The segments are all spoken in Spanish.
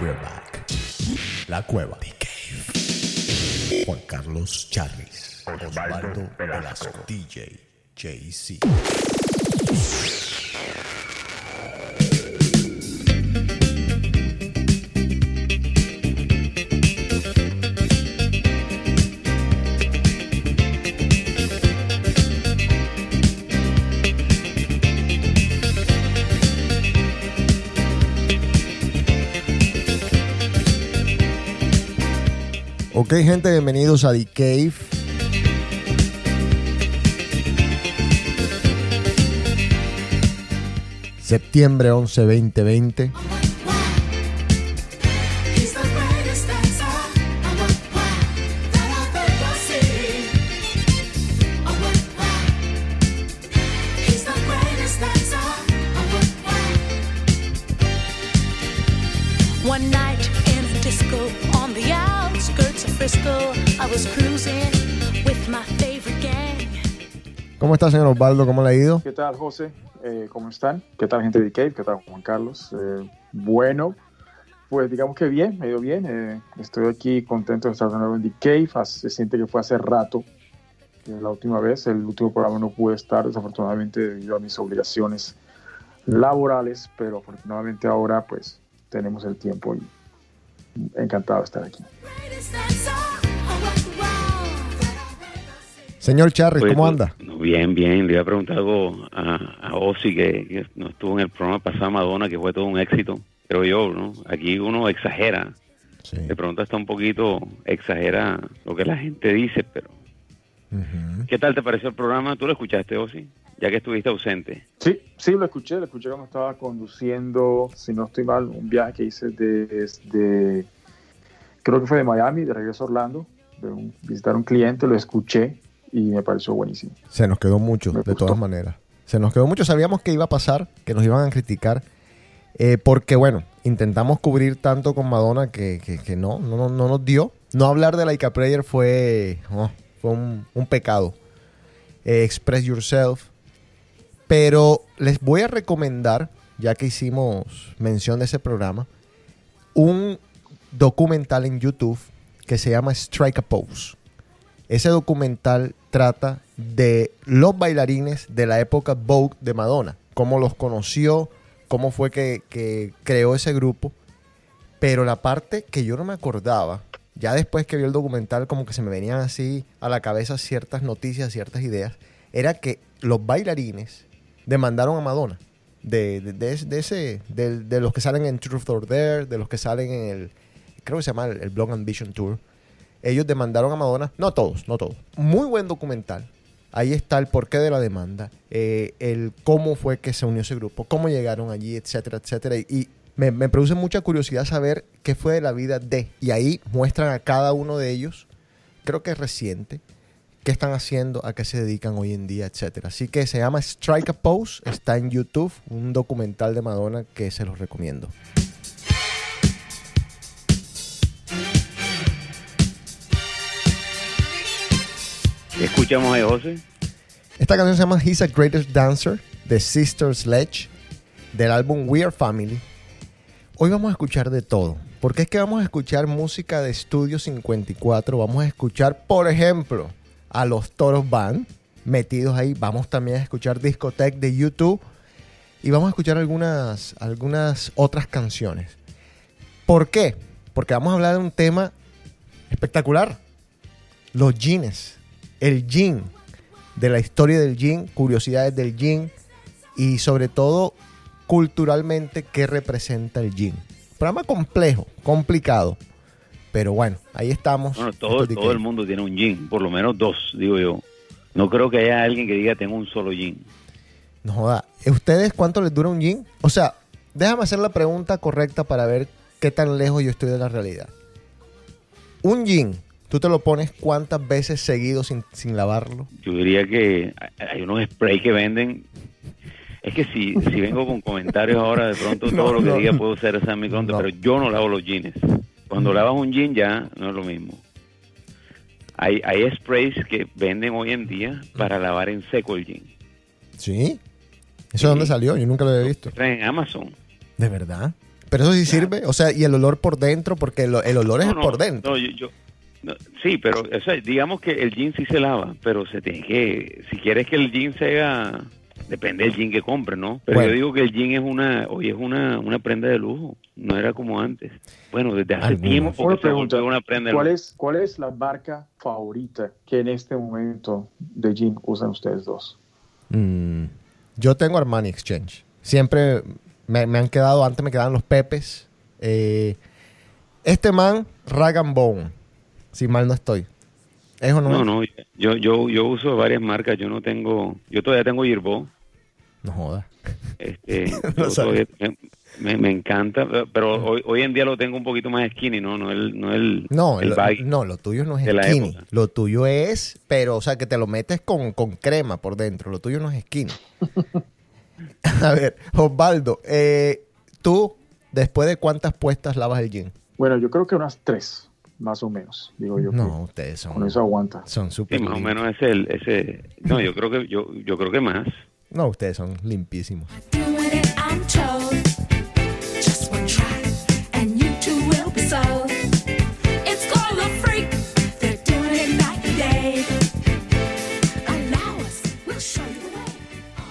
We're back. La cueva. The Cave. Juan Carlos Charris. Osvaldo Velasco. DJ JC. Ok, gente, bienvenidos a The Cave. Septiembre 11, 2020. ¿Cómo está, señor Osvaldo? ¿Cómo le ha ido? ¿Qué tal, José? Eh, ¿Cómo están? ¿Qué tal, gente de Cave? ¿Qué tal, Juan Carlos? Eh, bueno, pues digamos que bien, me ido bien. Eh, estoy aquí contento de estar de nuevo en The Cave. Hace- Se siente que fue hace rato eh, la última vez. El último programa no pude estar, desafortunadamente, debido a mis obligaciones laborales, pero afortunadamente ahora, pues, tenemos el tiempo y encantado de estar aquí. Señor Charris, ¿cómo no- anda? bien, bien. Le iba a preguntar algo a, a Ozzy, que, que no estuvo en el programa pasado Madonna, que fue todo un éxito. Pero yo, ¿no? Aquí uno exagera. Sí. De pronto está un poquito, exagera lo que la gente dice, pero... ¿Qué tal te pareció el programa? ¿Tú lo escuchaste, Ozzy? Ya que estuviste ausente. Sí, sí, lo escuché, lo escuché cuando estaba conduciendo, si no estoy mal, un viaje que hice desde, creo que fue de Miami, de regreso a Orlando, de un- visitar a un cliente, lo escuché y me pareció buenísimo. Se nos quedó mucho, Me de gustó. todas maneras. Se nos quedó mucho. Sabíamos que iba a pasar, que nos iban a criticar. eh, porque, bueno, intentamos cubrir tanto con Madonna que, que- que no, no, no, no nos dio. No hablar de Like a Prayer fue, oh, fue un, un pecado. Eh, express Yourself. Pero les voy a recomendar, ya que hicimos mención de ese programa, un documental en YouTube que se llama Strike a Pose. Ese documental trata de los bailarines de la época Vogue de Madonna, cómo los conoció, cómo fue que, que creó ese grupo. Pero la parte que yo no me acordaba, ya después que vi el documental, como que se me venían así a la cabeza ciertas noticias, ciertas ideas, era que los bailarines demandaron a Madonna. De, de, de de, de los que salen en Truth or Dare, de los que salen en el, creo que se llama el, el Blog Ambition Tour. Ellos demandaron a Madonna, no todos, no todos. Muy buen documental. Ahí está el porqué de la demanda, eh, el cómo fue que se unió ese grupo, cómo llegaron allí, etcétera, etcétera. Y, me, me produce mucha curiosidad saber qué fue de la vida de. Y ahí muestran a cada uno de ellos, creo que es reciente, qué están haciendo, a qué se dedican hoy en día, etcétera. Así que se llama Strike a Pose, está en YouTube, un documental de Madonna que se los recomiendo. Escuchamos ahí, José? Esta canción se llama He's a Greatest Dancer de Sister Sledge del álbum We Are Family. Hoy vamos a escuchar de todo, porque es que vamos a escuchar música de Estudio 54, vamos a escuchar, por ejemplo, a los Toros Band metidos ahí, vamos también a escuchar Discotech de YouTube y vamos a escuchar algunas, algunas otras canciones. ¿Por qué? Porque vamos a hablar de un tema espectacular, los jeans, el jean, de la historia del gin, curiosidades del gin y sobre todo culturalmente qué representa el gin. Programa complejo, complicado, pero bueno, ahí estamos. Bueno, todo, es el mundo tiene un jean, por lo menos dos, digo yo. No creo que haya alguien que diga tengo un solo jean. No joda. ¿Ustedes cuánto les dura un gin? O sea, déjame hacer la pregunta correcta para ver qué tan lejos yo estoy de la realidad. Un gin, tú te lo pones cuántas veces seguido sin, sin lavarlo. Yo diría que hay unos sprays que venden. Es que si, si vengo con comentarios ahora, de pronto No, todo lo que no. diga puedo ser esa en mi contra, No. pero yo no lavo los jeans. Cuando lavas un jean ya no es lo mismo. Hay, hay sprays que venden hoy en día para lavar en seco el jean. ¿Sí? ¿Eso de dónde Sí. salió? Yo nunca lo había visto. En Amazon. ¿De verdad? Pero eso sí sirve, o sea, y el olor por dentro, porque el, el olor es por dentro. no, yo- yo- no, sí, pero o sea, digamos que el jean sí se lava, pero se tiene que, si quieres que el jean sea, depende del jean que compres, ¿no? Pero Bueno. yo digo que el jean es una, hoy es una, una prenda de lujo, no era como antes. Bueno, desde hace Algunos. tiempo Una porque se pregunta, una prenda de ¿cuál lujo. es, ¿cuál es la marca favorita que en este momento de jean usan ustedes dos? Mm, yo tengo Armani Exchange. Siempre me, me han quedado, antes me quedaban los Pepes. Eh, este man, Rag and Bone, si mal no estoy. ¿Es o no? No, es? no, yo, yo, yo uso varias marcas, yo no tengo, yo todavía tengo Yerbó, No joda. este, No todavía- me, me encanta, pero hoy, hoy en día lo tengo un poquito más skinny, no, no el, no el, No, el lo, baggy. no, lo tuyo no es skinny. época. Lo tuyo es, pero, o sea, que te lo metes con, con crema por dentro. Lo tuyo no es skinny. A ver, Osvaldo, eh, tú, después de cuántas puestas lavas el jean? Bueno, yo creo que unas tres, más o menos, digo yo. No, ustedes que Con son, eso aguanta. son Sí, súper más o menos ese, el- ese, no, yo creo que, yo, yo creo que más. No, ustedes son limpísimos.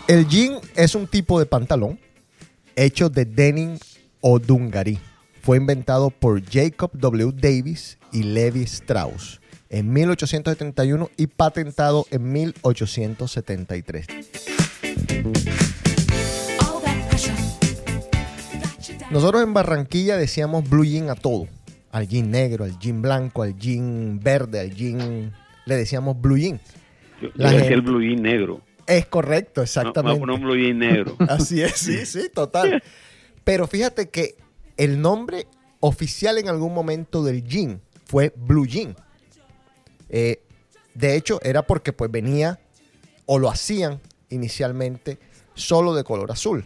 El jean es un tipo de pantalón hecho de denim o dungaree. Fue inventado por Jacob W. Davis y Levi Strauss en 1871 y patentado en 1873. All that pressure got you down. Nosotros en Barranquilla decíamos blue jean a todo. Al jean negro, al jean blanco, al jean verde, al jean... Le decíamos blue jean. Yo, yo decía el blue jean negro. Es correcto, No, exactamente. No, no un blue jean negro. Así es, sí, sí, total. Pero fíjate que el nombre oficial en algún momento del jean fue Blue Jean. Eh, de hecho, era porque pues venía o lo hacían inicialmente solo de color azul.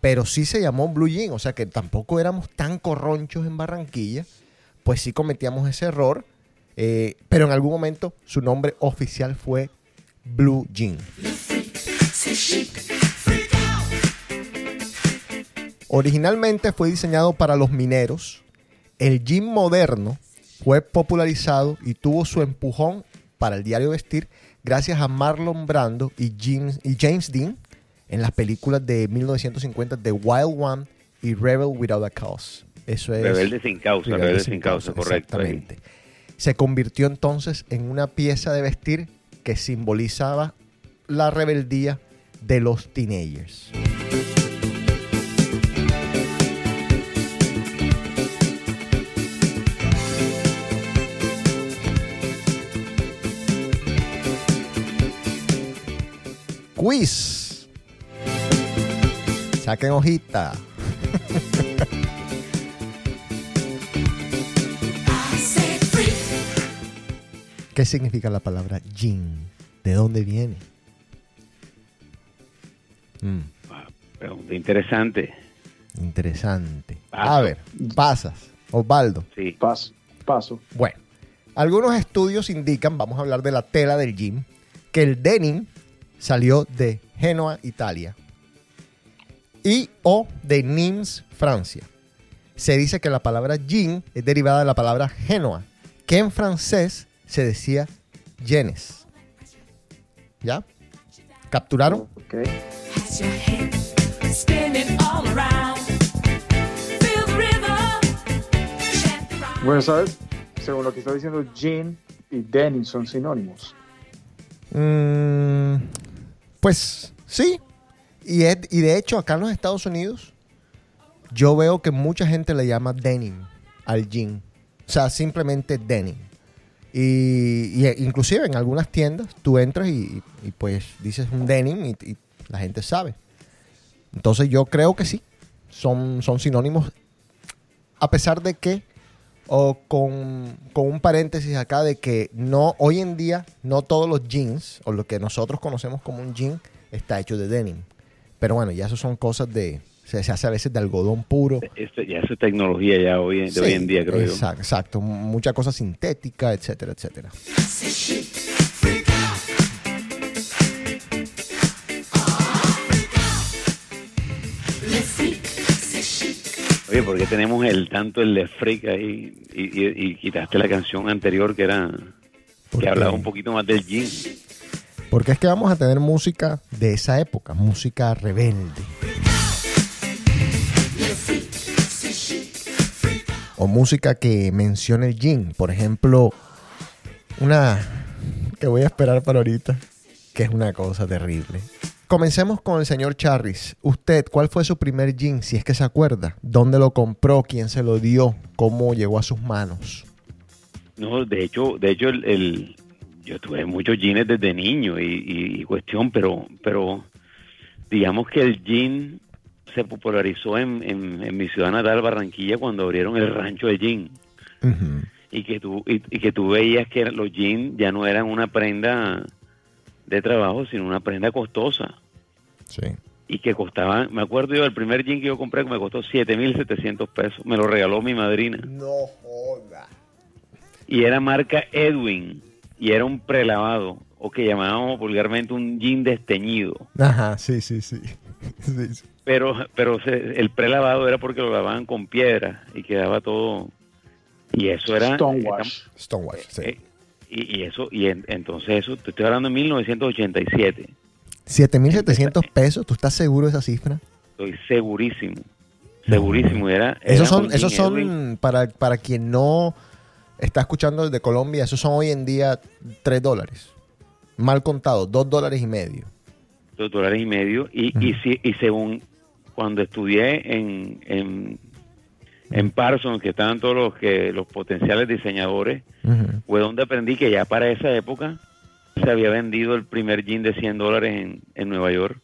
Pero sí se llamó Blue Jean, o sea que tampoco éramos tan corronchos en Barranquilla, pues sí cometíamos ese error. eh, pero en algún momento su nombre oficial fue Blue Jean. Originalmente fue diseñado para los mineros. El jean moderno fue popularizado y tuvo su empujón para el diario vestir gracias a Marlon Brando y James, y James Dean en las películas de 1950 The Wild One y Rebel Without a Cause. Eso es Rebelde sin causa, rebelde, sin causa, correcto. ahí. Exactamente. Se convirtió entonces en una pieza de vestir que simbolizaba la rebeldía de los teenagers. Quiz. Saquen hojita. ¿Qué significa la palabra jean? ¿De dónde viene? Mm, Pregunta interesante. interesante. Paso. A ver, pasas. Osvaldo. Sí. Paso, paso. Bueno, algunos estudios indican, vamos a hablar de la tela del jean, que el denim salió de Génova, Italia, y o de Nimes, Francia. Se dice que la palabra jean es derivada de la palabra Génova, que en francés se decía jeans. ¿Ya? ¿Capturaron? Ok. Has your head spinning all around. Feel the rhythm. Chant the rhyme. Bueno, ¿sabes? Según lo que está diciendo, jean y denim son sinónimos. Mm, pues sí. Y, es- y de hecho, acá en los Estados Unidos, yo veo que mucha gente le llama denim al jean. O sea, simplemente denim. Y, y, eh, inclusive en algunas tiendas tú entras y, y, pues dices un denim y, la gente sabe. Entonces yo creo que sí. Son, son sinónimos. A pesar de que, o con, con un paréntesis acá, de que no, hoy en día, no todos los jeans, o lo que nosotros conocemos como un jean, está hecho de denim. Pero bueno, ya eso son cosas de. Se, se hace a veces de algodón puro. Esto, ya eso es tecnología ya hoy, de Sí, hoy en día, creo yo. exacto, Exacto, mucha cosa sintética, etcétera, etcétera. Oye, ¿por qué tenemos el tanto el de Freak ahí y, y- y quitaste la canción anterior que era ¿Por que hablaba un poquito más del jean? Porque es que vamos a tener música de esa época, música rebelde. O música que mencione el jean. Por ejemplo, una que voy a esperar para ahorita, que es una cosa terrible. Comencemos con el señor Charris. Usted, ¿cuál fue su primer jean, si es que se acuerda? ¿Dónde lo compró? ¿Quién se lo dio? ¿Cómo llegó a sus manos? No, de hecho, de hecho el, el- yo tuve muchos jeans desde niño y, y- y cuestión, pero pero digamos que el jean se popularizó en, en- en mi ciudad natal, Barranquilla, cuando abrieron el rancho de jean y que tú y, y que tú veías que los jeans ya no eran una prenda de trabajo, sino una prenda costosa Sí. y que costaba, me acuerdo yo, el primer jean que yo compré que me costó 7.700 pesos, me lo regaló mi madrina. No joda. y era marca Edwin y era un prelavado o que llamábamos vulgarmente un jean desteñido Ajá, sí, sí, sí. Sí, sí. pero pero se- el prelavado era porque lo lavaban con piedra y quedaba todo y eso era Stonewash. Stonewash, sí. eh, y, y eso y en- entonces eso te estoy hablando de 1987 7.700 pesos, ¿tú estás seguro de esa cifra? estoy segurísimo segurísimo era Esos era son, esos jean Edwin. son para, para quien no está escuchando desde Colombia, esos son hoy en día 3 dólares. Mal contado, 2 dólares y medio. dos dólares y medio y, y, si- y según cuando estudié en, en, en Parsons, que estaban todos los que los potenciales diseñadores, fue donde aprendí que ya para esa época se había vendido el primer jean de 100 dólares en, en Nueva York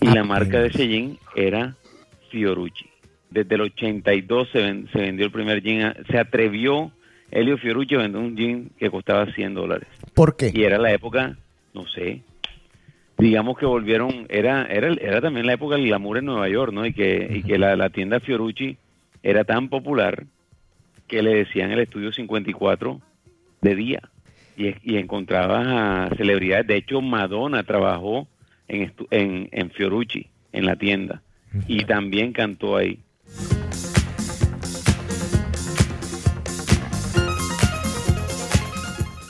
y la marca de ese jean era Fiorucci. Desde el 82 se, ven- se vendió el primer jean, a- se atrevió Elio Fiorucci a vender un jean que costaba 100 dólares ¿Por qué? y era la época, no sé, digamos que volvieron, era era, era también la época del glamour en Nueva York, ¿no? Y que, y que la, la tienda Fiorucci era tan popular que le decían el estudio 54 de día y, y encontrabas a celebridades, de hecho Madonna trabajó en, en, en Fiorucci, en la tienda, y también cantó ahí.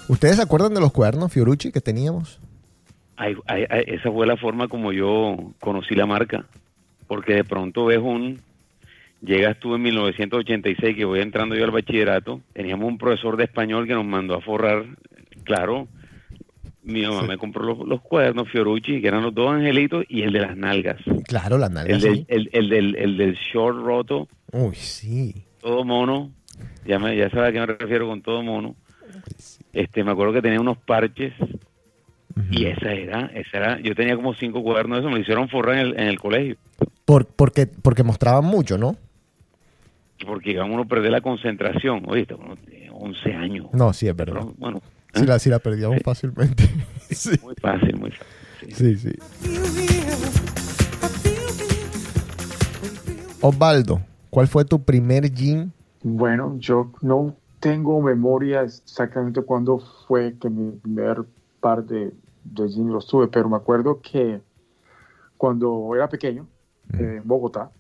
¿Ustedes se acuerdan de los cuadernos Fiorucci que teníamos? Ay, ay, ay, esa fue la forma como yo conocí la marca, porque de pronto ves un, llegas tú en 1986 que voy entrando yo al bachillerato, teníamos un profesor de español que nos mandó a forrar, claro, mi mamá me compró los, los cuadernos Fiorucci, que eran los dos angelitos, y el de las nalgas, Claro, las el nalgas. del, sí. el, el del, el del short roto, Uy, sí. todo mono, ya, me, ya sabes a qué me refiero con todo mono, este me acuerdo que tenía unos parches y esa era, esa era, yo tenía como cinco cuadernos de eso, me lo hicieron forrar en el, en el colegio, Por, porque, porque mostraban mucho, ¿no? porque uno a perder la concentración, oye, uno tiene 11 años, No, sí, es verdad. pero, bueno, Sí la, sí la perdíamos Sí. fácilmente. sí, muy fácil, muy fácil. sí. sí, sí. Osvaldo, ¿cuál fue tu primer jean? Bueno, yo no tengo memoria exactamente cuándo fue que mi primer par de, de jeans los tuve, pero me acuerdo que cuando era pequeño, eh, en Bogotá,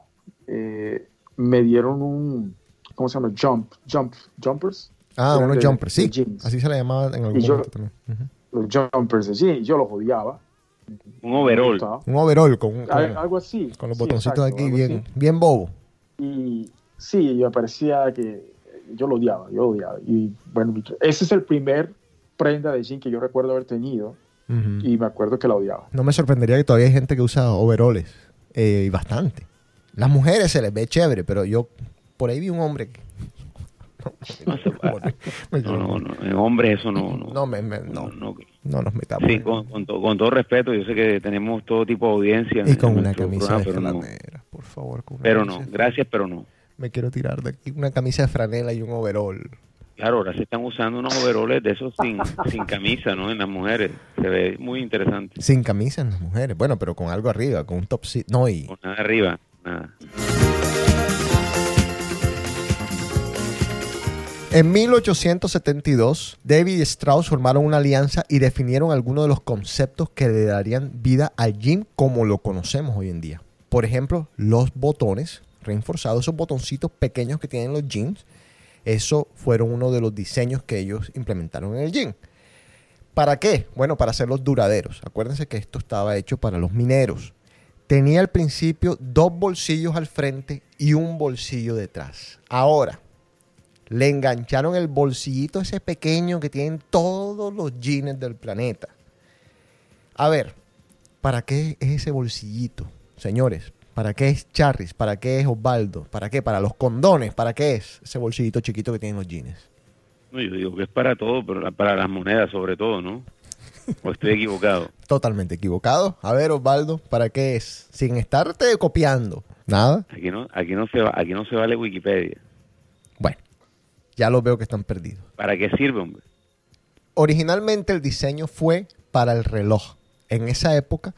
eh, me dieron un, ¿cómo se llama? Jump, jump, jumpers. Ah, Eran unos de- jumpers, sí. jeans. Así se le llamaba en algún Y yo- momento también. Los jumpers jeans, yo los odiaba. Un overall. Un overall con, con- Al- algo así. con los sí, botoncitos exacto, aquí bien, así. bien bobo. Y sí, me parecía que yo lo odiaba, yo lo odiaba. Y bueno, ese es el primer prenda de jean que yo recuerdo haber tenido y me acuerdo que la odiaba. No me sorprendería que todavía hay gente que usa overoles. eh, y bastante. Las mujeres se les ve chévere, pero yo por ahí vi un hombre que... No, no, no, hombres eso no, no, No, me- me- no. no, No nos metamos. Sí, con, con to- con todo respeto, yo sé que tenemos todo tipo de audiencia. y con una camisa de franela, por favor. con pero no, gracias, pero no. Me quiero tirar de aquí una camisa de franela y un overol. Claro, ahora se están usando unos overoles de esos sin, sin camisa, ¿no? En las mujeres. Se ve muy interesante. Sin camisa en las mujeres. Bueno, pero con algo arriba, con un top No, y Con nada arriba, nada. En 1872, David y Strauss formaron una alianza y definieron algunos de los conceptos que le darían vida al jean como lo conocemos hoy en día. Por ejemplo, los botones, reforzado, esos botoncitos pequeños que tienen los jeans, eso fueron uno de los diseños que ellos implementaron en el jean. ¿Para qué? Bueno, para hacerlos duraderos. Acuérdense que esto estaba hecho para los mineros. Tenía al principio dos bolsillos al frente y un bolsillo detrás. Ahora, le engancharon el bolsillito ese pequeño que tienen todos los jeans del planeta. A ver, ¿para qué es ese bolsillito? Señores, ¿para qué es Charris? ¿Para qué es Osvaldo? ¿Para qué? ¿Para los condones? ¿Para qué es ese bolsillito chiquito que tienen los jeans? No, yo digo que es para todo, pero para las monedas sobre todo, ¿no? ¿O estoy equivocado? Totalmente equivocado. A ver, Osvaldo, ¿para qué es? Sin estarte copiando. Nada. Aquí no, aquí no se va, aquí no se vale Wikipedia. Ya lo veo que están perdidos. ¿Para qué sirve, hombre? Originalmente el diseño fue para el reloj. En esa época,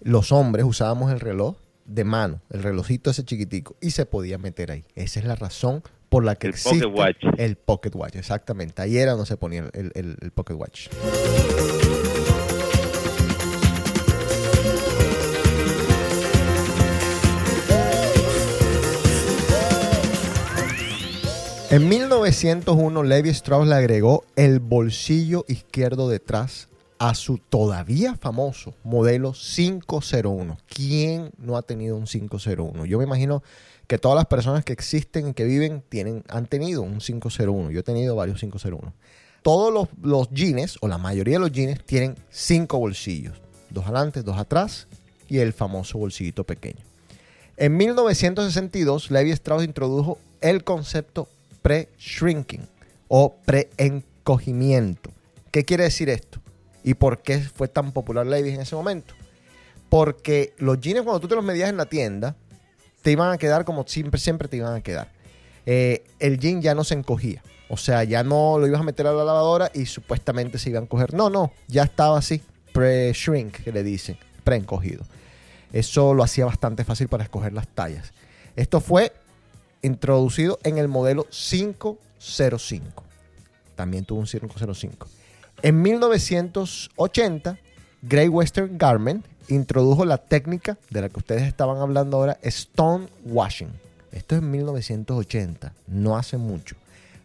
los hombres usábamos el reloj de mano, el relojito ese chiquitico, y se podía meter ahí. Esa es la razón por la que El existe pocket watch. el Pocket Watch. Exactamente. Ahí era donde se ponía el, el- el Pocket Watch. En 1901, Levi Strauss le agregó el bolsillo izquierdo detrás a su todavía famoso modelo 501. ¿Quién no ha tenido un 501? Yo me imagino que todas las personas que existen y que viven tienen, han tenido un 501. Yo he tenido varios 501. Todos los, los jeans, o la mayoría de los jeans, tienen cinco bolsillos. Dos adelante, dos atrás y el famoso bolsillito pequeño. En 1962, Levi Strauss introdujo el concepto pre-shrinking o pre-encogimiento. ¿Qué quiere decir esto? ¿Y por qué fue tan popular Levi en ese momento? Porque los jeans cuando tú te los medías en la tienda, te iban a quedar como siempre, siempre te iban a quedar. Eh, el jean ya no se encogía. O sea, ya no lo ibas a meter a la lavadora y supuestamente se iban a encoger. No, no, ya estaba así. Pre-shrink, que le dicen. Pre-encogido. Eso lo hacía bastante fácil para escoger las tallas. Esto fue introducido en el modelo 505. También tuvo un 505. En 1980, Great Western Garment introdujo la técnica de la que ustedes estaban hablando ahora, stone washing. Esto es en 1980, no hace mucho.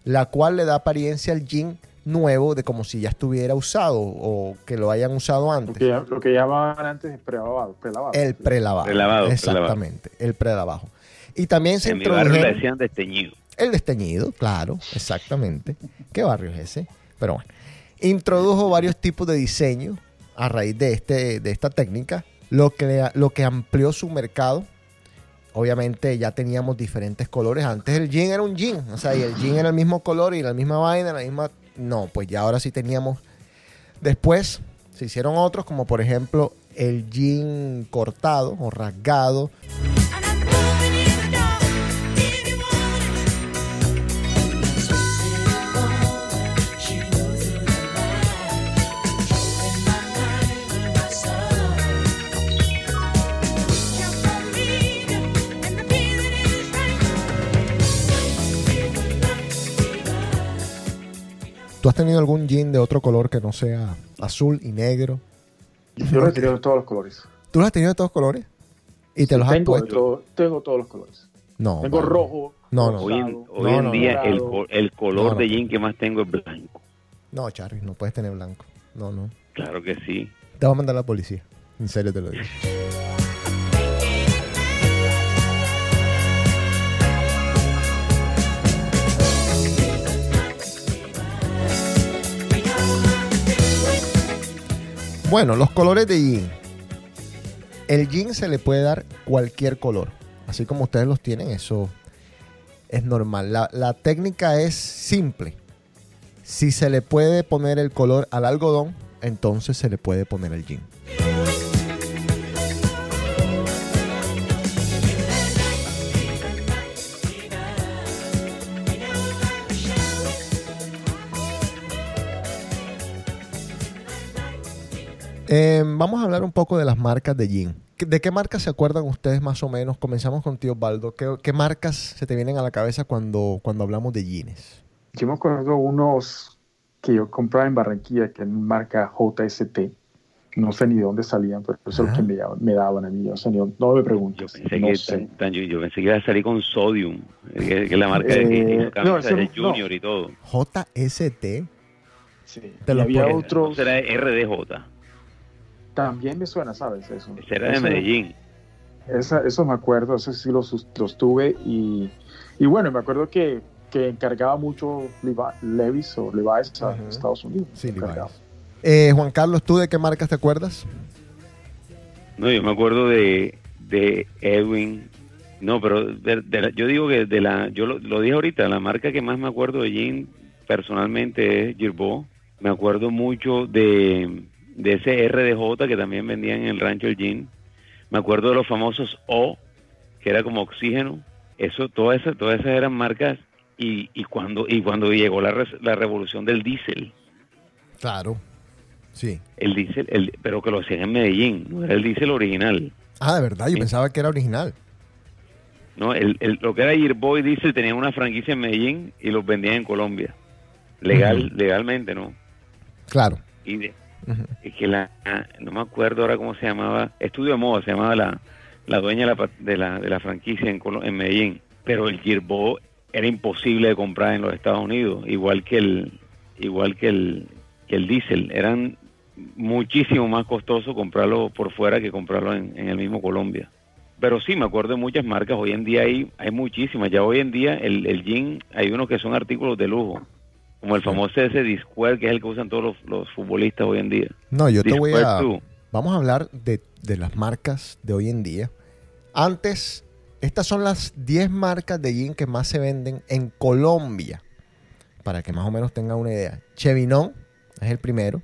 La cual le da apariencia al jean nuevo de como si ya estuviera usado o que lo hayan usado Lo antes. que, lo que llamaban antes es prelavado. prelavado. El prelavado. Prelavado, Exactamente, el prelavado. Y también se En mi barrio le introdujeron decían desteñido. el desteñido, claro, exactamente. ¿Qué barrio es ese? Pero bueno, introdujo varios tipos de diseño a raíz de, este, de esta técnica, lo que, lo que amplió su mercado. Obviamente ya teníamos diferentes colores. Antes el jean era un jean, o sea, y el jean era el mismo color y la misma vaina, la misma... No, pues ya ahora sí teníamos... Después se hicieron otros, como por ejemplo el jean cortado o rasgado, ¿Tú has tenido algún jean de otro color que no sea azul y negro? Yo lo he tenido de todos los colores. ¿Tú los has tenido de todos colores? ¿Y te los has tengo, puesto? todo- tengo todos los colores. No. tengo rojo. No, no. Hoy en, rosado, hoy No, en no, día el, el color No, no. de jean que más tengo es blanco. No, Charlie, no puedes tener blanco. No, no. Claro que sí. Te va a mandar la policía. En serio te lo digo. Bueno, los colores de jean. El jean se le puede dar cualquier color. Así como ustedes los tienen, eso es normal. La, la técnica es simple. Si se le puede poner el color al algodón, entonces se le puede poner el jean. Eh, vamos a hablar un poco de las marcas de jean. ¿Qué- ¿De qué marcas se acuerdan ustedes más o menos? Comenzamos con tío Osvaldo. ¿Qué, qué marcas se te vienen a la cabeza cuando, cuando hablamos de jeans? Yo me acuerdo unos que yo compraba en Barranquilla, que es marca JST. no sé ni de dónde salían, pero eso es lo que me, me daban a mí. Yo, sé, ni- no me Yo preguntes. pensé, no que, sé. tan- tan- yo, yo pensé que iba a salir con Sodium, que, que es la marca de Eh, que no, de no. Junior y todo. JST. Sí. Te Y los había otros, Ese era RDJ, también me suena, ¿sabes? Eso. ese era de Eso- Medellín. Esa- eso me acuerdo, eso sí los, los tuve y, y bueno, me acuerdo que, que encargaba mucho Levi- Levis o Levi's a Ajá. Estados Unidos. Sí. Eh, Juan Carlos, ¿tú de qué marcas te acuerdas? No, yo me acuerdo de, de Edwin. No, pero de- de la- yo digo que de la, yo lo, lo dije ahorita, la marca que más me acuerdo de jean personalmente es Girbaud. Me acuerdo mucho de, de ese RDJ que también vendían en el rancho el jean. Me acuerdo de los famosos O, que era como oxígeno. Eso, todas esas, todas esas eran marcas. Y, y cuando y cuando llegó la, la revolución del diésel, Claro. Sí. el diésel, el, pero que lo hacían en Medellín, no era el diésel original. Ah, de verdad, yo Sí. pensaba que era original. No, el, el- lo que era Yearboy Diesel tenían una franquicia en Medellín y los vendían en Colombia. Legal, legalmente, ¿no? Claro. Y de- Es que la, no me acuerdo ahora cómo se llamaba, Estudio de Moda se llamaba la, la dueña de la, de la, de la franquicia en, en Medellín. Pero el Yearboy era imposible de comprar en los Estados Unidos, igual que el, igual que el, que el diésel. Eran muchísimo más costoso comprarlo por fuera que comprarlo en, en el mismo Colombia. Pero sí, me acuerdo de muchas marcas. Hoy en día hay, hay muchísimas. Ya hoy en día el, el jean, hay unos que son artículos de lujo. Como el famoso ese Discwear, que es el que usan todos los, los futbolistas hoy en día. No, yo te voy a... Vamos a hablar de, de las marcas de hoy en día. Antes, estas son las 10 marcas de jean que más se venden en Colombia. Para que más o menos tengan una idea. Chevinon es el primero.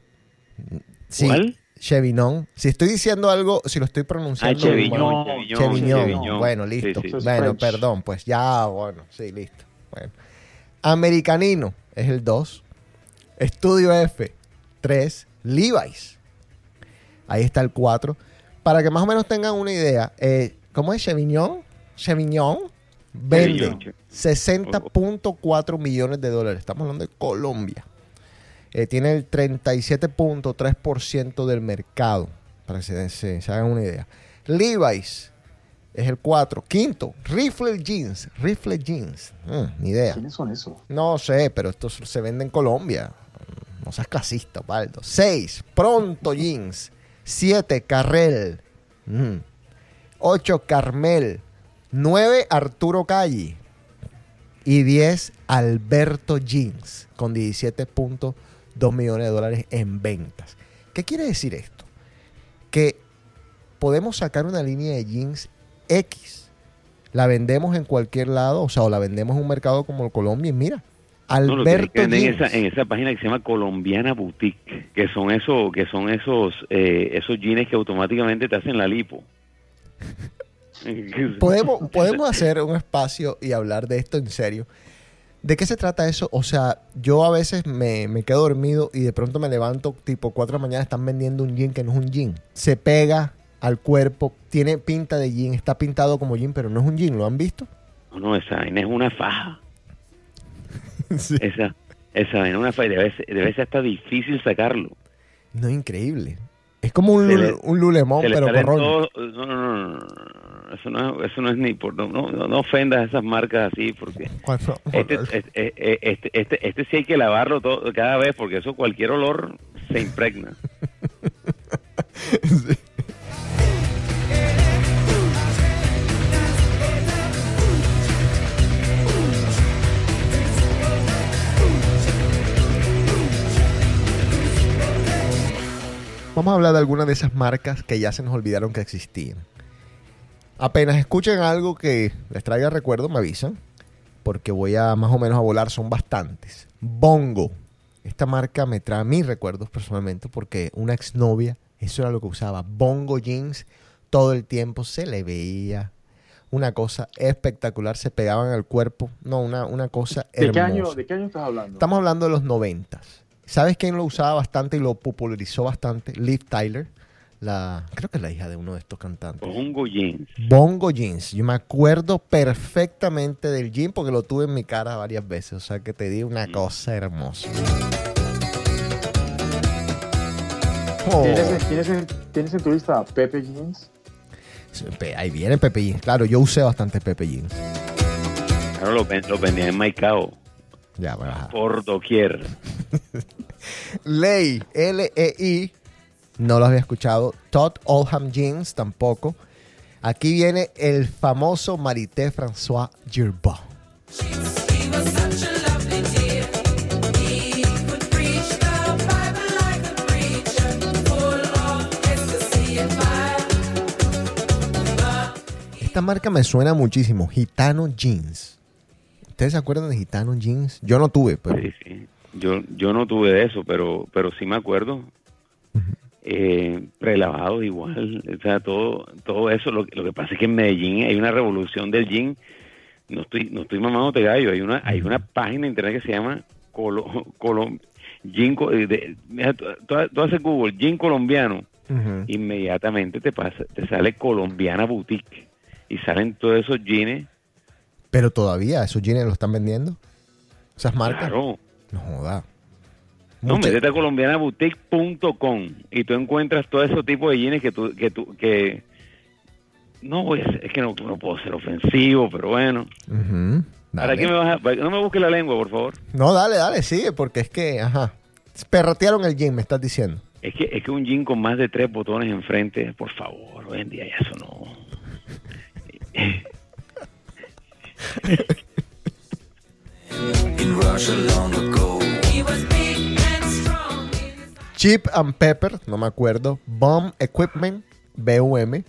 Sí, ¿Cuál? Chevinon. Si estoy diciendo algo, si lo estoy Ah, pronunciando Cheviñón. Cheviñón. Bueno, Sí, listo. sí. Bueno, French. perdón, pues ya, bueno, sí, listo. Bueno. Americanino es el 2. Estudio F, 3. Levi's. Ahí está el 4. Para que más o menos tengan una idea, eh, ¿cómo es Cheviñón? Cheviñón vende Cheviñón, che- 60.4 millones de dólares. Estamos hablando de Colombia. Eh, tiene el 37.3% del mercado, para que se, se- se hagan una idea. Levi's es el 4. Quinto, Rifle Jeans. Rifle Jeans. Mm, ni idea. ¿Quiénes son esos? No sé, pero esto se vende en Colombia. No seas clasista, Baldo. 6. Pronto Jeans. 7. Carrel. 8. Carmel. 9. Arturo Calle. Y 10. Alberto Jeans. Con 17.2 millones de dólares en ventas. ¿Qué quiere decir esto? Que podemos sacar una línea de jeans X. La vendemos en cualquier lado, o sea, o la vendemos en un mercado como Colombia y mira, No, lo que Alberto venden en esa, en esa página que se llama Colombiana Boutique, que son esos, que son esos, eh, esos jeans que automáticamente te hacen la lipo. podemos, podemos hacer un espacio y hablar de esto en serio. ¿De qué se trata eso? O sea, yo a veces me, me quedo dormido y de pronto me levanto tipo 4 de la mañana, están vendiendo un jean que no es un jean. Se pega al cuerpo, tiene pinta de jean, está pintado como jean, pero no es un jean, ¿lo han visto? No, no, esa vaina es una faja. Sí. Esa, esa vaina es una faja. y Debe ser, debe ser hasta difícil sacarlo. No, increíble. Es como un, le- un lulemón, pero corrón. no, no, no, no, Eso no, es- eso no es ni por... No, no, no ofendas a esas marcas así, porque... Cuando- Este, este, este, este, este, este sí hay que lavarlo todo, cada vez, porque eso cualquier olor se impregna. Sí. Vamos a hablar de algunas de esas marcas que ya se nos olvidaron que existían. Apenas escuchen algo que les traiga recuerdo, me avisan. Porque voy a más o menos a volar, son bastantes. Bongo. Esta marca me trae mis recuerdos personalmente porque una exnovia, eso era lo que usaba. Bongo jeans, todo el tiempo se le veía. Una cosa espectacular, se pegaban al cuerpo. No, una, una cosa ¿De hermosa. qué, año, ¿De qué año estás hablando? Estamos hablando de los noventas. ¿Sabes quién lo usaba bastante y lo popularizó bastante? Liv Tyler. La, creo que es la hija de uno de estos cantantes. Bongo jeans. Bongo Jeans. Yo me acuerdo perfectamente del jean porque lo tuve en mi cara varias veces. O sea que te di una cosa hermosa. Oh. ¿Tienes, tienes, en, ¿Tienes en tu lista a Pepe Jeans? Ahí viene Pepe Jeans. Claro, yo usé bastante Pepe Jeans. Claro, lo, lo vendían en Maicao, Ya, por doquier. Ley, L-E-I, no lo había escuchado. Todd Oldham Jeans, tampoco. Aquí viene el famoso Marité François Girbaud. Esta marca me suena muchísimo. Gitano Jeans. ¿Ustedes se acuerdan de Gitano Jeans? Yo no tuve, pero... Sí, sí. Yo, yo no tuve de eso, pero, pero sí me acuerdo. Eh, prelavados igual, o sea, todo, todo eso. Lo, lo que pasa es que en Medellín hay una revolución del jean. No estoy, no estoy mamándote gallo. Hay una, hay una página de internet que se llama Colo, Colo- Jean eh, de- mira, tú, tú- tú haces Google jean colombiano, inmediatamente te pasa, te sale colombiana boutique y salen todos esos jeans. Pero todavía esos jeans lo están vendiendo. Esas marcas. Claro. No joda. No, métete a colombianaboutique.com y tú encuentras todo ese tipo de jeans que tú, que tú, que no es que no, no puedo ser ofensivo, pero bueno. ¿Para qué me vas a, no me busques la lengua, por favor? No, dale, dale, sigue, porque es que, ajá. Perratearon el jean, me estás diciendo. Es que, es que un jean con más de tres botones enfrente, por favor, hoy en día ya eso no. Chip and Pepper, no me acuerdo. Bomb Equipment, BUM.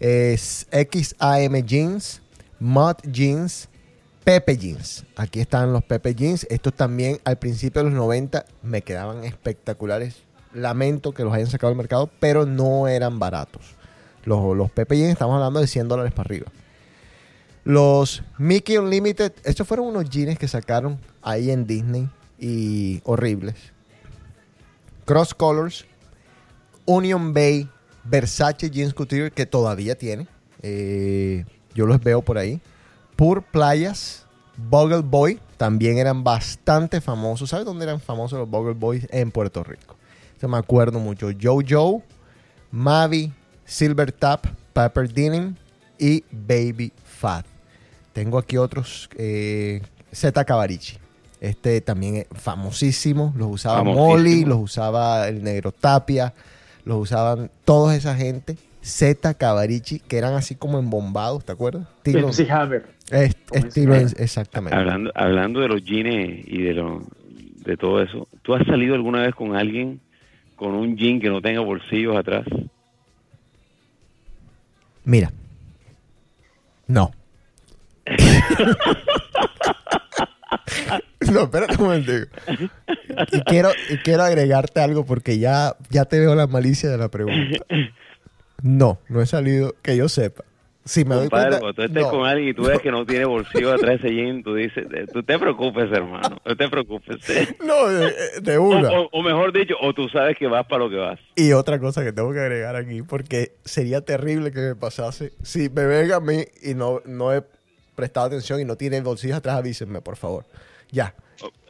Es XAM Jeans, Mud Jeans, Pepe Jeans. Aquí están los Pepe Jeans. Estos también al principio de los 90 me quedaban espectaculares. Lamento que los hayan sacado del mercado, pero no eran baratos. Los, los Pepe Jeans estamos hablando de 100 dólares para arriba. Los Mickey Unlimited, estos fueron unos jeans que sacaron ahí en Disney y horribles. Cross Colors, Union Bay, Versace Jeans Couture, que todavía tiene. Eh, yo los veo por ahí. Pur Playas, Bogle Boy, también eran bastante famosos. ¿Sabes dónde eran famosos los Bogle Boys? En Puerto Rico. Eso me acuerdo mucho. Joe Mavi, Silver Tap, Pepper Denim y Baby Fat. Tengo aquí otros. Eh, Z Cavarici. Este también es famosísimo. Los usaba Famosísimo. Molly, los usaba el Negro Tapia, los usaban toda esa gente. Z Cavarici, que eran así como embombados, ¿te acuerdas? Estilo, MC Hammer. estilo exactamente. Hablando, hablando de los jeans y de lo, de todo eso, ¿tú has salido alguna vez con alguien con un jean que no tenga bolsillos atrás? Mira. No. no, espérate un momento. Y quiero, y quiero agregarte algo porque ya, ya te veo la malicia de la pregunta. No, no he salido, que yo sepa. Si me doy cuenta. cuando tú estés no. con alguien y tú ves que no tiene bolsillo atrás de ese jean, tú dices, eh, tú te preocupes, hermano, no te preocupes. No, de, de O, una. o- o mejor dicho, o tú sabes que vas para lo que vas. Y otra cosa que tengo que agregar aquí, porque sería terrible que me pasase. Si me ven a mí y no, no he prestado atención y no tiene bolsillos atrás, avísenme, por favor. Ya.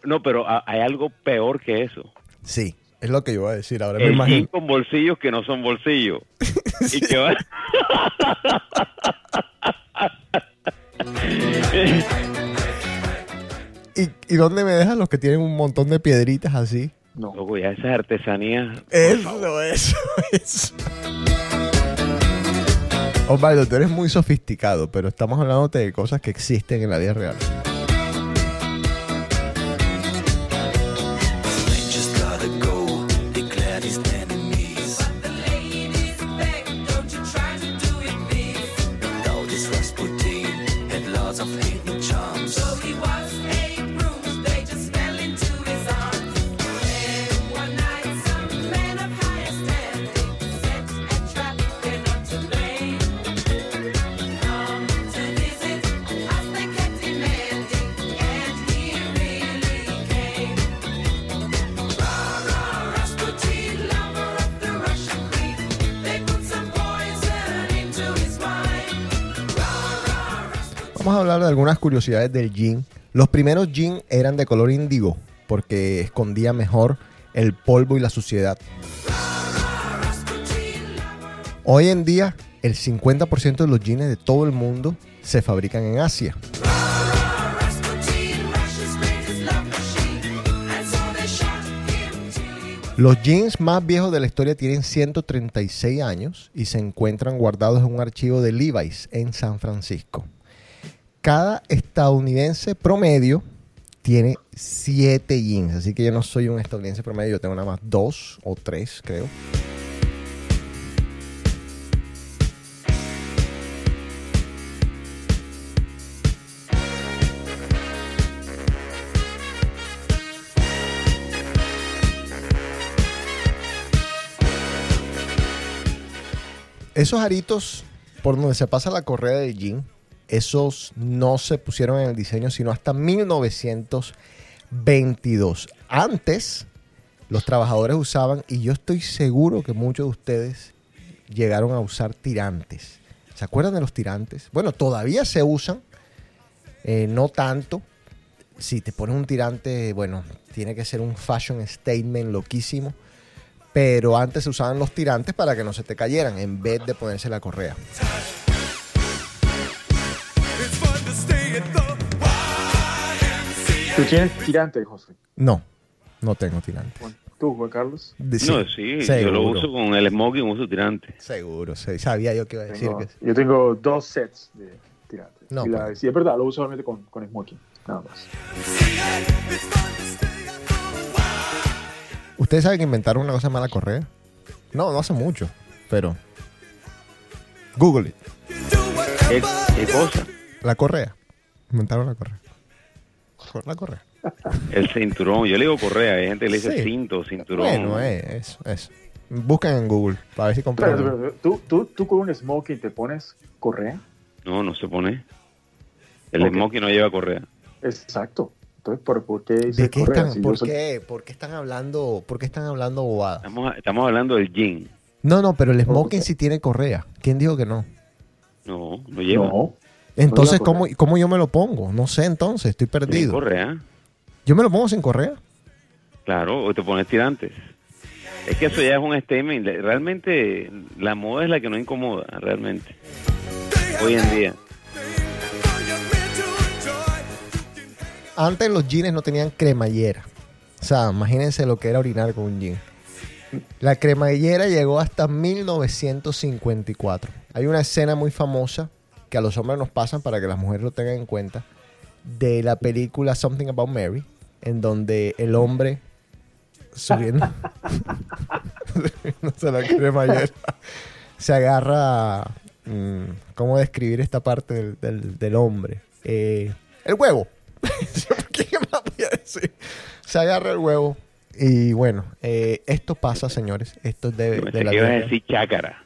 No, pero a- hay algo peor que eso. Sí, es lo que yo voy a decir. Ahora me El imagino. con bolsillos que no son bolsillos. Y que va... ¿Y, ¿Y dónde me dejan los que tienen un montón de piedritas así? No. Loco, ya esas artesanías... Eso, eso, eso. Osvaldo, tú eres muy sofisticado, pero estamos hablando de cosas que existen en la vida real. Vamos a hablar de algunas curiosidades del jean. Los primeros jean eran de color índigo porque escondía mejor el polvo y la suciedad. Hoy en día, el 50% de los jeans de todo el mundo se fabrican en Asia. Los jeans más viejos de la historia tienen 136 años y se encuentran guardados en un archivo de Levi's en San Francisco. Cada estadounidense promedio tiene 7 jeans, así que yo no soy un estadounidense promedio, yo tengo nada más 2 o 3, creo. Esos aritos por donde se pasa la correa del jean, esos no se pusieron en el diseño sino hasta 1922. Antes, los trabajadores usaban, y yo estoy seguro que muchos de ustedes llegaron a usar tirantes. ¿Se acuerdan de los tirantes? Bueno, todavía se usan, eh, no tanto. Si te pones un tirante, bueno, tiene que ser un fashion statement loquísimo. Pero antes se usaban los tirantes para que no se te cayeran en vez de ponerse la correa. ¿Tú tienes tirante, José? No, no tengo tirante. Bueno, ¿Tú, Juan Carlos? De- No, sí, yo lo uso con el smoking, uso tirante. Seguro, sí, sabía yo que iba a decir Tengo- que yo tengo dos sets de tirantes. No, y la, pues. sí, es verdad, lo uso solamente con, con smoking, nada más. ¿Ustedes saben que inventaron una cosa llamada la correa? No, no hace mucho, pero... Google it. ¿Qué, qué cosa? La correa. Inventaron la correa. La correa. El cinturón. Yo le digo correa, hay gente que le dice Sí. cinto, cinturón. Bueno, eh, eso, eso. Buscan en Google para ver si compran. ¿tú, tú, tú con un smoking te pones correa? No, no se pone. El Ok. smoking no lleva correa. Exacto. Entonces, ¿por, por qué dice ¿De qué correa? están, Si por soy- qué, por qué están hablando, por qué están hablando bobadas? Estamos, estamos hablando del jean. No, no, pero el smoking Ok. sí tiene correa. ¿Quién dijo que no? No, no lleva. No. Entonces, ¿cómo. ¿cómo yo me lo pongo? No sé, entonces, estoy perdido. correa. ¿Yo me lo pongo sin correa? Claro, o te pones tirantes. Es que eso ya es un statement. Realmente la moda es la que no incomoda, realmente. Hoy en día. Antes los jeans no tenían cremallera. O sea, imagínense lo que era orinar con un jean. La cremallera llegó hasta 1954. Hay una escena muy famosa que a los hombres nos pasan para que las mujeres lo tengan en cuenta de la película Something About Mary, en donde el hombre subiendo, subiéndose la cremallera se agarra. mm, ¿Cómo describir esta parte del, del- del hombre? Eh, el huevo. ¿Qué más voy a decir? Se agarra el huevo. Y bueno, eh, esto pasa, señores. Esto es de, la a decir chácara.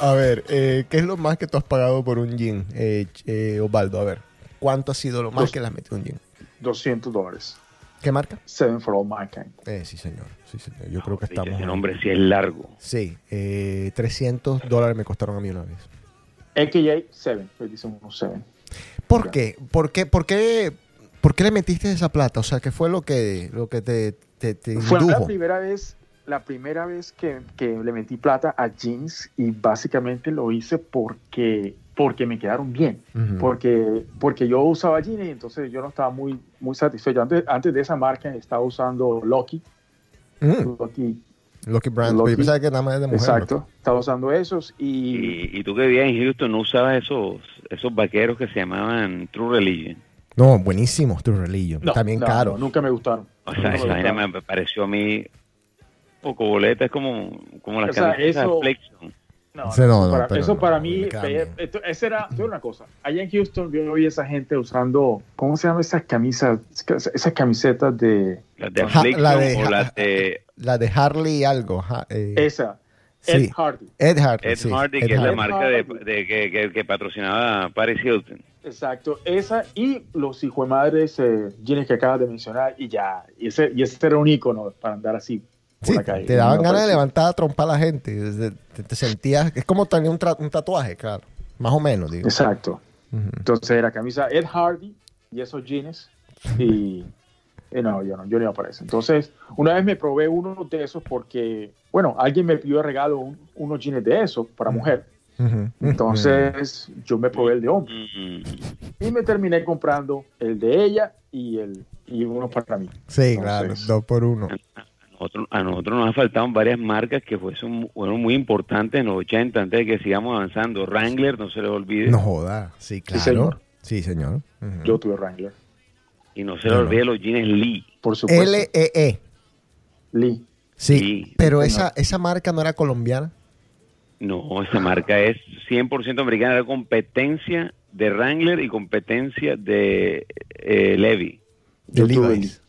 A ver, eh, ¿qué es lo más que tú has pagado por un jean, eh, eh, Osvaldo? A ver, ¿cuánto ha sido lo más Dos. que le has metido un jean? 200 dólares. ¿Qué marca? Seven for all mankind. Eh, sí, señor. Sí, señor. Yo creo que estamos. Ese nombre sí es largo. Sí, eh, 300 dólares me costaron a mí una vez. AKA 7, pues dicen unos 7. ¿Por qué? ¿Por qué? ¿Por qué? ¿Por qué le metiste esa plata? O sea, ¿qué fue lo que, lo que te, te, te Fue la primera vez, la primera vez que, que le metí plata a jeans y básicamente lo hice porque, porque me quedaron bien. Porque, porque yo usaba jeans y entonces yo no estaba muy, muy satisfecho. Antes, antes de esa marca estaba usando Lucky. Mm, Lucky Lucky Brand. Lucky. Yo pensaba que nada más es de mujer. exacto. Estaba usando esos y, Y, y tú que vivías en Houston no usabas esos, esos vaqueros que se llamaban True Religion. ¿no? No, buenísimos, tu religion. no, También no, caro. no, nunca me gustaron. O sea, esa vaina me pareció a mí poco boleta, es como, como las O sea, camisetas eso- Flexion. No, no, para, pero eso no, para mí, esa era, una cosa, allá en Houston yo vi esa gente usando, ¿cómo se llama esas camisas? Esas camisetas de, Las de Affliction la de- o las de La de Harley algo. eh, esa, sí. Ed Hardy. Ed Hardy. Ed sí, Hardy, Ed que es la marca de, que, que, que patrocinaba Paris Hilton. Exacto, esa y los hijos de madres eh, jeans que acabas de mencionar y ya, y ese, y ese era un icono para andar así, Sí, te daban ganas de levantar a trompar a la gente. Desde- Te, te sentías, es como tener un, tra- un tatuaje, claro. Más o menos, digo. Exacto. Entonces era camisa Ed Hardy y esos jeans. Y, y no, yo no, yo no iba para eso. Entonces, una vez me probé uno de esos porque, bueno, alguien me pidió de regalo un- unos jeans de esos para mujer. Entonces, yo me probé el de hombre. Mm, Y me terminé comprando el de ella y, el, y uno para mí. Sí, claro, dos por uno. A nosotros, a nosotros nos han faltado varias marcas que fueron, fueron muy importantes en los 80, antes de que sigamos avanzando. Wrangler, no se les olvide. No joda, sí, claro. señor. Sí, señor. Ujú. Yo tuve Wrangler, Y no se les olvide los jeans Lee. por supuesto. L-E-E. Lee. Sí, Sí, pero esa, esa marca no era colombiana. No, esa marca es 100% americana. Era competencia de Wrangler y competencia de eh, Levi. De Yo tuve Levi's.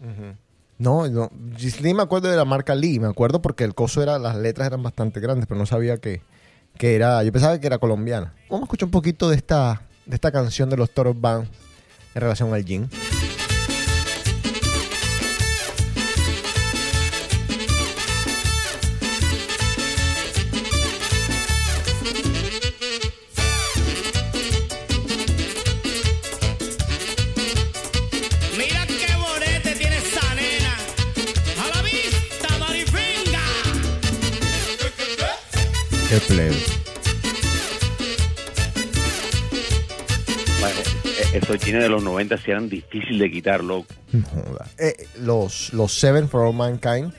No, no, me acuerdo de la marca Lee, me acuerdo porque el coso era, las letras eran bastante grandes, pero no sabía que, que era, yo pensaba que era colombiana. Vamos a escuchar un poquito de esta, de esta canción de los Toros Band en relación al jean. Plebe. Bueno, eh, esos jeans de los 90 sí eran difíciles de quitar, loco. Eh, los, los Seven for All Mankind,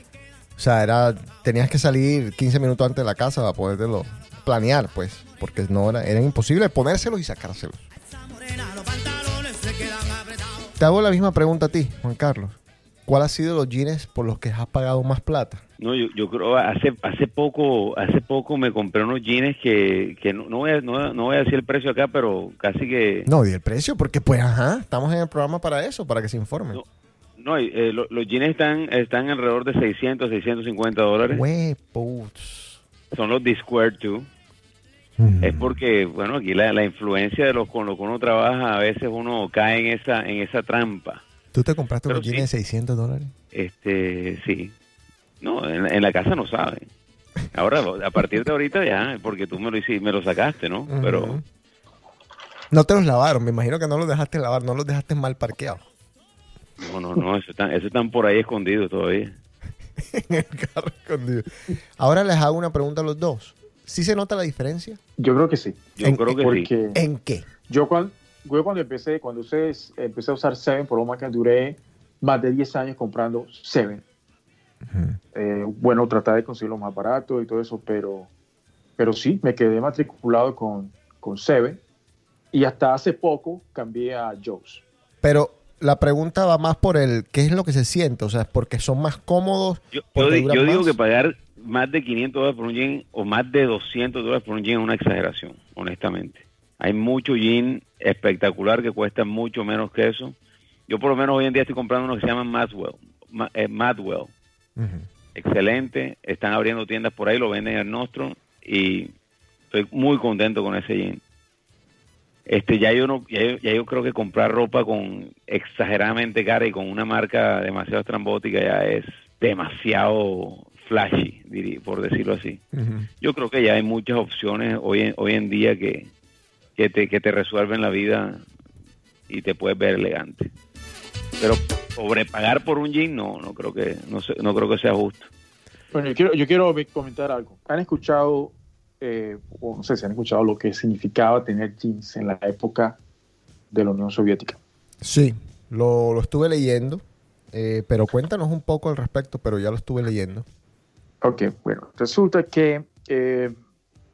o sea, era, tenías que salir 15 minutos antes de la casa para podértelo planear, pues, porque no era, era imposible ponérselos y sacárselos. Te hago la misma pregunta a ti, Juan Carlos. ¿Cuál ha sido los jeans por los que has pagado más plata? No, yo, yo creo hace hace poco hace poco me compré unos jeans que, que no, no, voy a, no, no voy a decir el precio acá, pero casi que No, y el precio, porque pues, ajá, estamos en el programa para eso, para que se informen. No. no eh, lo- los jeans están están alrededor de 600 650 dólares. Huepos. Son los de Square 2. Mm. Es porque bueno aquí la, la influencia de los con los que uno trabaja a veces uno cae en esa en esa trampa. ¿Tú te compraste jeans sí. de 600 dólares? Este sí. No, en, en la casa no saben. Ahora a partir de ahorita ya porque tú me lo hiciste, me lo sacaste, ¿no? Pero. No te los lavaron, me imagino que no los dejaste lavar, no los dejaste mal parqueados. No, no, no, eso están, eso están por ahí escondidos todavía. en el carro escondido. Ahora les hago una pregunta a los dos. ¿Sí se nota la diferencia? Yo creo que sí. Yo creo que sí. ¿En qué? yo cuando, yo cuando empecé, cuando ustedes empecé a usar Seven, por lo más que duré más de 10 años comprando Seven. Eh, bueno, tratar de conseguirlo más barato y todo eso, pero, pero sí, me quedé matriculado con, con Seven y hasta hace poco cambié a Joe's. Pero la pregunta va más por el qué es lo que se siente, o sea, es porque son más cómodos. Yo, digo más. que pagar más de 500 dólares por un jean o más de 200 dólares por un jean es una exageración, honestamente. Hay mucho jean espectacular que cuesta mucho menos que eso. Yo por lo menos hoy en día estoy comprando uno que se llama Madwell. Ma- eh, Madwell. Ujú. Excelente. Están abriendo tiendas por ahí, lo venden en Nostro y estoy muy contento con ese jean. Este, ya yo no, ya yo, ya yo creo que comprar ropa con exageradamente cara y con una marca demasiado estrambótica ya es demasiado flashy, por decirlo así. Yo creo que ya hay muchas opciones hoy en, hoy en día que, que te, que te resuelven la vida y te puedes ver elegante. Pero sobrepagar por un jean no, no creo que no, sé- no creo que sea justo. Bueno, yo quiero, yo quiero comentar algo. ¿Han escuchado, eh, o no sé si han escuchado lo que significaba tener jeans en la época de la Unión Soviética? Sí, lo, lo estuve leyendo, eh, pero cuéntanos un poco al respecto, pero ya lo estuve leyendo. Ok, bueno, resulta que eh,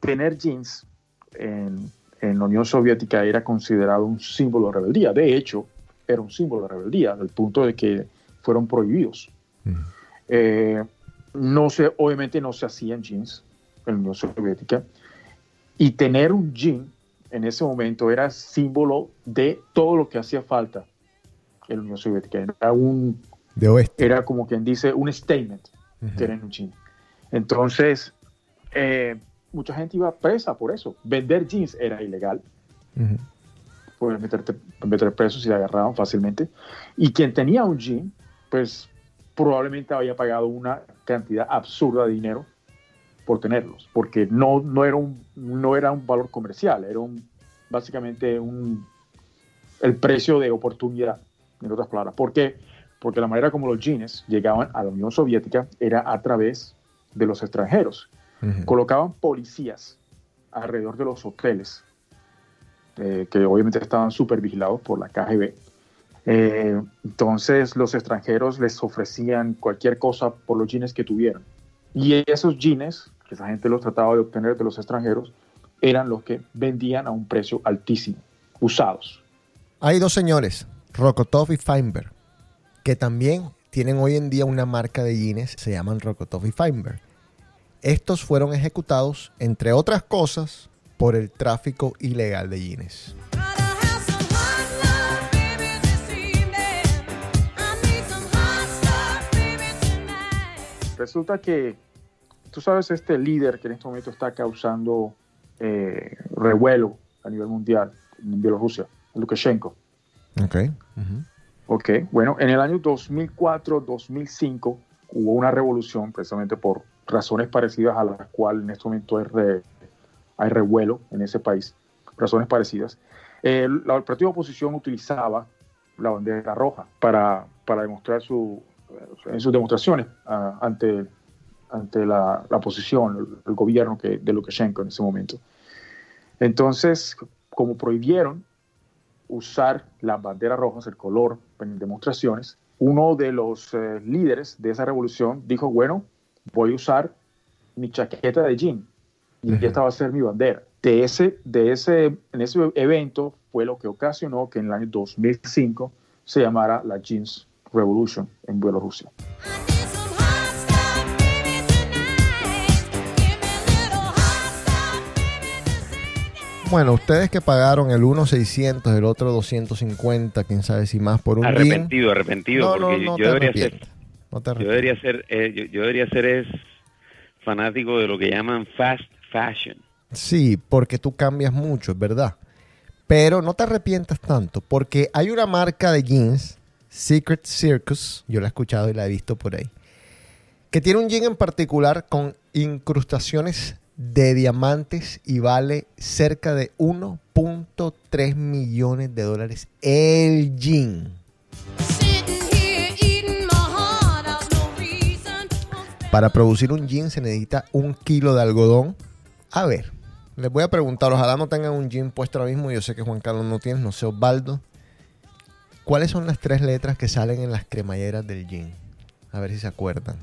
tener jeans en, en la Unión Soviética era considerado un símbolo de rebeldía. De hecho, era un símbolo de rebeldía, al punto de que fueron prohibidos. Eh, no se, obviamente no se hacían jeans en la Unión Soviética. Y tener un jean en ese momento era símbolo de todo lo que hacía falta en la Unión Soviética. Era, un, De oeste. era como quien dice un statement tener un jean. Entonces, eh, mucha gente iba presa por eso. Vender jeans era ilegal. Pueden meterte, meter presos si te agarraban fácilmente. Y quien tenía un jean, pues probablemente había pagado una cantidad absurda de dinero por tenerlos, porque no, no, era, un, no era un valor comercial, era un, básicamente un, el precio de oportunidad, en otras palabras. ¿Por qué? Porque la manera como los jeans llegaban a la Unión Soviética era a través de los extranjeros. Colocaban policías alrededor de los hoteles, eh, que obviamente estaban súper vigilados por la KGB. Eh, entonces los extranjeros les ofrecían cualquier cosa por los jeans que tuvieran. Y esos jeans, que esa gente los trataba de obtener de los extranjeros, eran los que vendían a un precio altísimo, usados. Hay dos señores, Rokotov y Feinberg, que también tienen hoy en día una marca de jeans, se llaman Rokotov y Feinberg. Estos fueron ejecutados, entre otras cosas, por el tráfico ilegal de jeans. Resulta que, tú sabes, este líder que en este momento está causando eh, revuelo a nivel mundial en Bielorrusia, Lukashenko. Ok. Ujú. Ok, bueno, en el año 2004-2005 hubo una revolución precisamente por razones parecidas a las cuales en este momento hay, re- hay revuelo en ese país, razones parecidas. El, la- el partido de oposición utilizaba la bandera roja para, para demostrar su, en sus demostraciones ah, ante, ante la, la oposición, el, el gobierno que, de Lukashenko en ese momento. Entonces, como prohibieron usar las banderas rojas, el color en demostraciones, uno de los eh, líderes de esa revolución dijo, bueno, voy a usar mi chaqueta de jean y esta va a ser mi bandera. De ese, de ese, en ese evento fue lo que ocasionó que en el año 2005 se llamara la Jeans Revolution en Bielorrusia. Bueno, ustedes que pagaron el uno 600, el otro 250, quién sabe si más por un jean. Arrepentido, arrepentido, No, no, porque no yo te debería ser. No te yo debería ser, eh, yo, yo debería ser es fanático de lo que llaman fast fashion. Sí, porque tú cambias mucho, es verdad. Pero no te arrepientas tanto, porque hay una marca de jeans, Secret Circus, yo la he escuchado y la he visto por ahí, que tiene un jean en particular con incrustaciones de diamantes y vale cerca de 1.3 millones de dólares el jean. Para producir un jean se necesita un kilo de algodón. A ver, les voy a preguntar, ojalá no tengan un jean puesto ahora mismo. Yo sé que Juan Carlos no tiene, no sé Osvaldo. ¿Cuáles son las tres letras que salen en las cremalleras del jean? A ver si se acuerdan.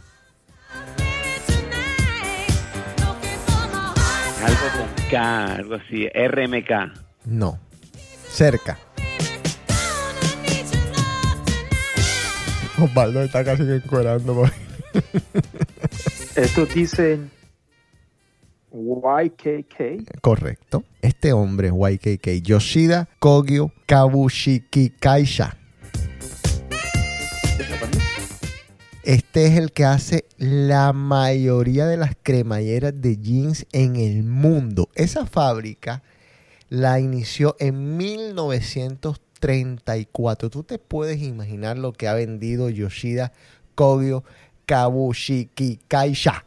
Algo con K, algo así, RMK. No. Cerca. Osvaldo está casi encuerando. Estos dicen YKK. Correcto. Este hombre es YKK. Yoshida Kogyo Kabushiki Kaisha. Este es el que hace la mayoría de las cremalleras de jeans en el mundo. Esa fábrica la inició en 1934. Tú te puedes imaginar lo que ha vendido Yoshida Kogyo Kabushiki Kaisha.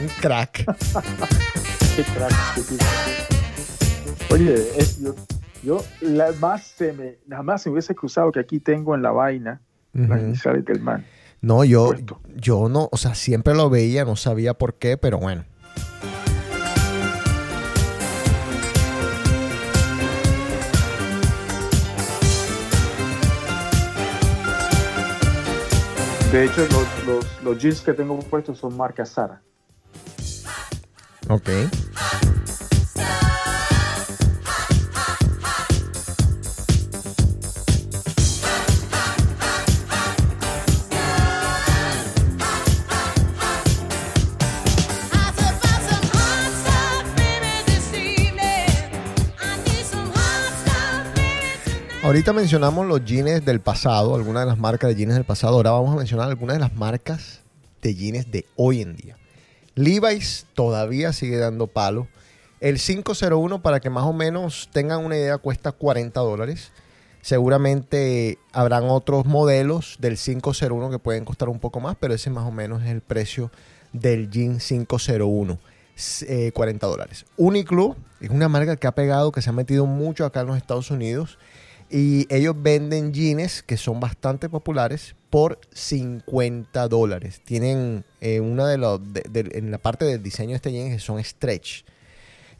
Un crack. Qué crack, qué. Oye, es- yo, yo la más se me, jamás se me hubiese cruzado que aquí tengo en la vaina las Ujú. iniciales del man. No, yo, Puesto. yo no, o sea, siempre lo veía, no sabía por qué, pero bueno. De hecho, los, los, jeans que tengo puestos son marca Sara. Ok. Ahorita mencionamos los jeans del pasado, algunas de las marcas de jeans del pasado. Ahora vamos a mencionar algunas de las marcas de jeans de hoy en día. Levi's todavía sigue dando palo. El 501, para que más o menos tengan una idea, cuesta 40 dólares. Seguramente habrán otros modelos del 501 que pueden costar un poco más, pero ese más o menos es el precio del jean 501. s- eh, 40 dólares. Uniqlo es una marca que ha pegado, que se ha metido mucho acá en los Estados Unidos. Y ellos venden jeans que son bastante populares por 50 dólares. Tienen eh, una de los, en la parte del diseño de este jean que son stretch.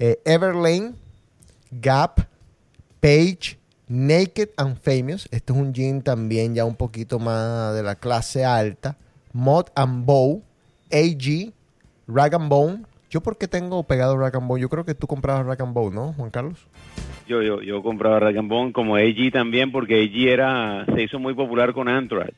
Eh, Everlane, Gap, Page, Naked and Famous. Este es un jean también ya un poquito más de la clase alta. Mod and Bow, AG, Rag and Bone. Yo porque tengo pegado Rag and Bone. Yo creo que tú comprabas Rag and Bone, ¿no, Juan Carlos? Yo, yo, yo compraba Rag and Bone como AG también porque AG era, se hizo muy popular con Anthrax.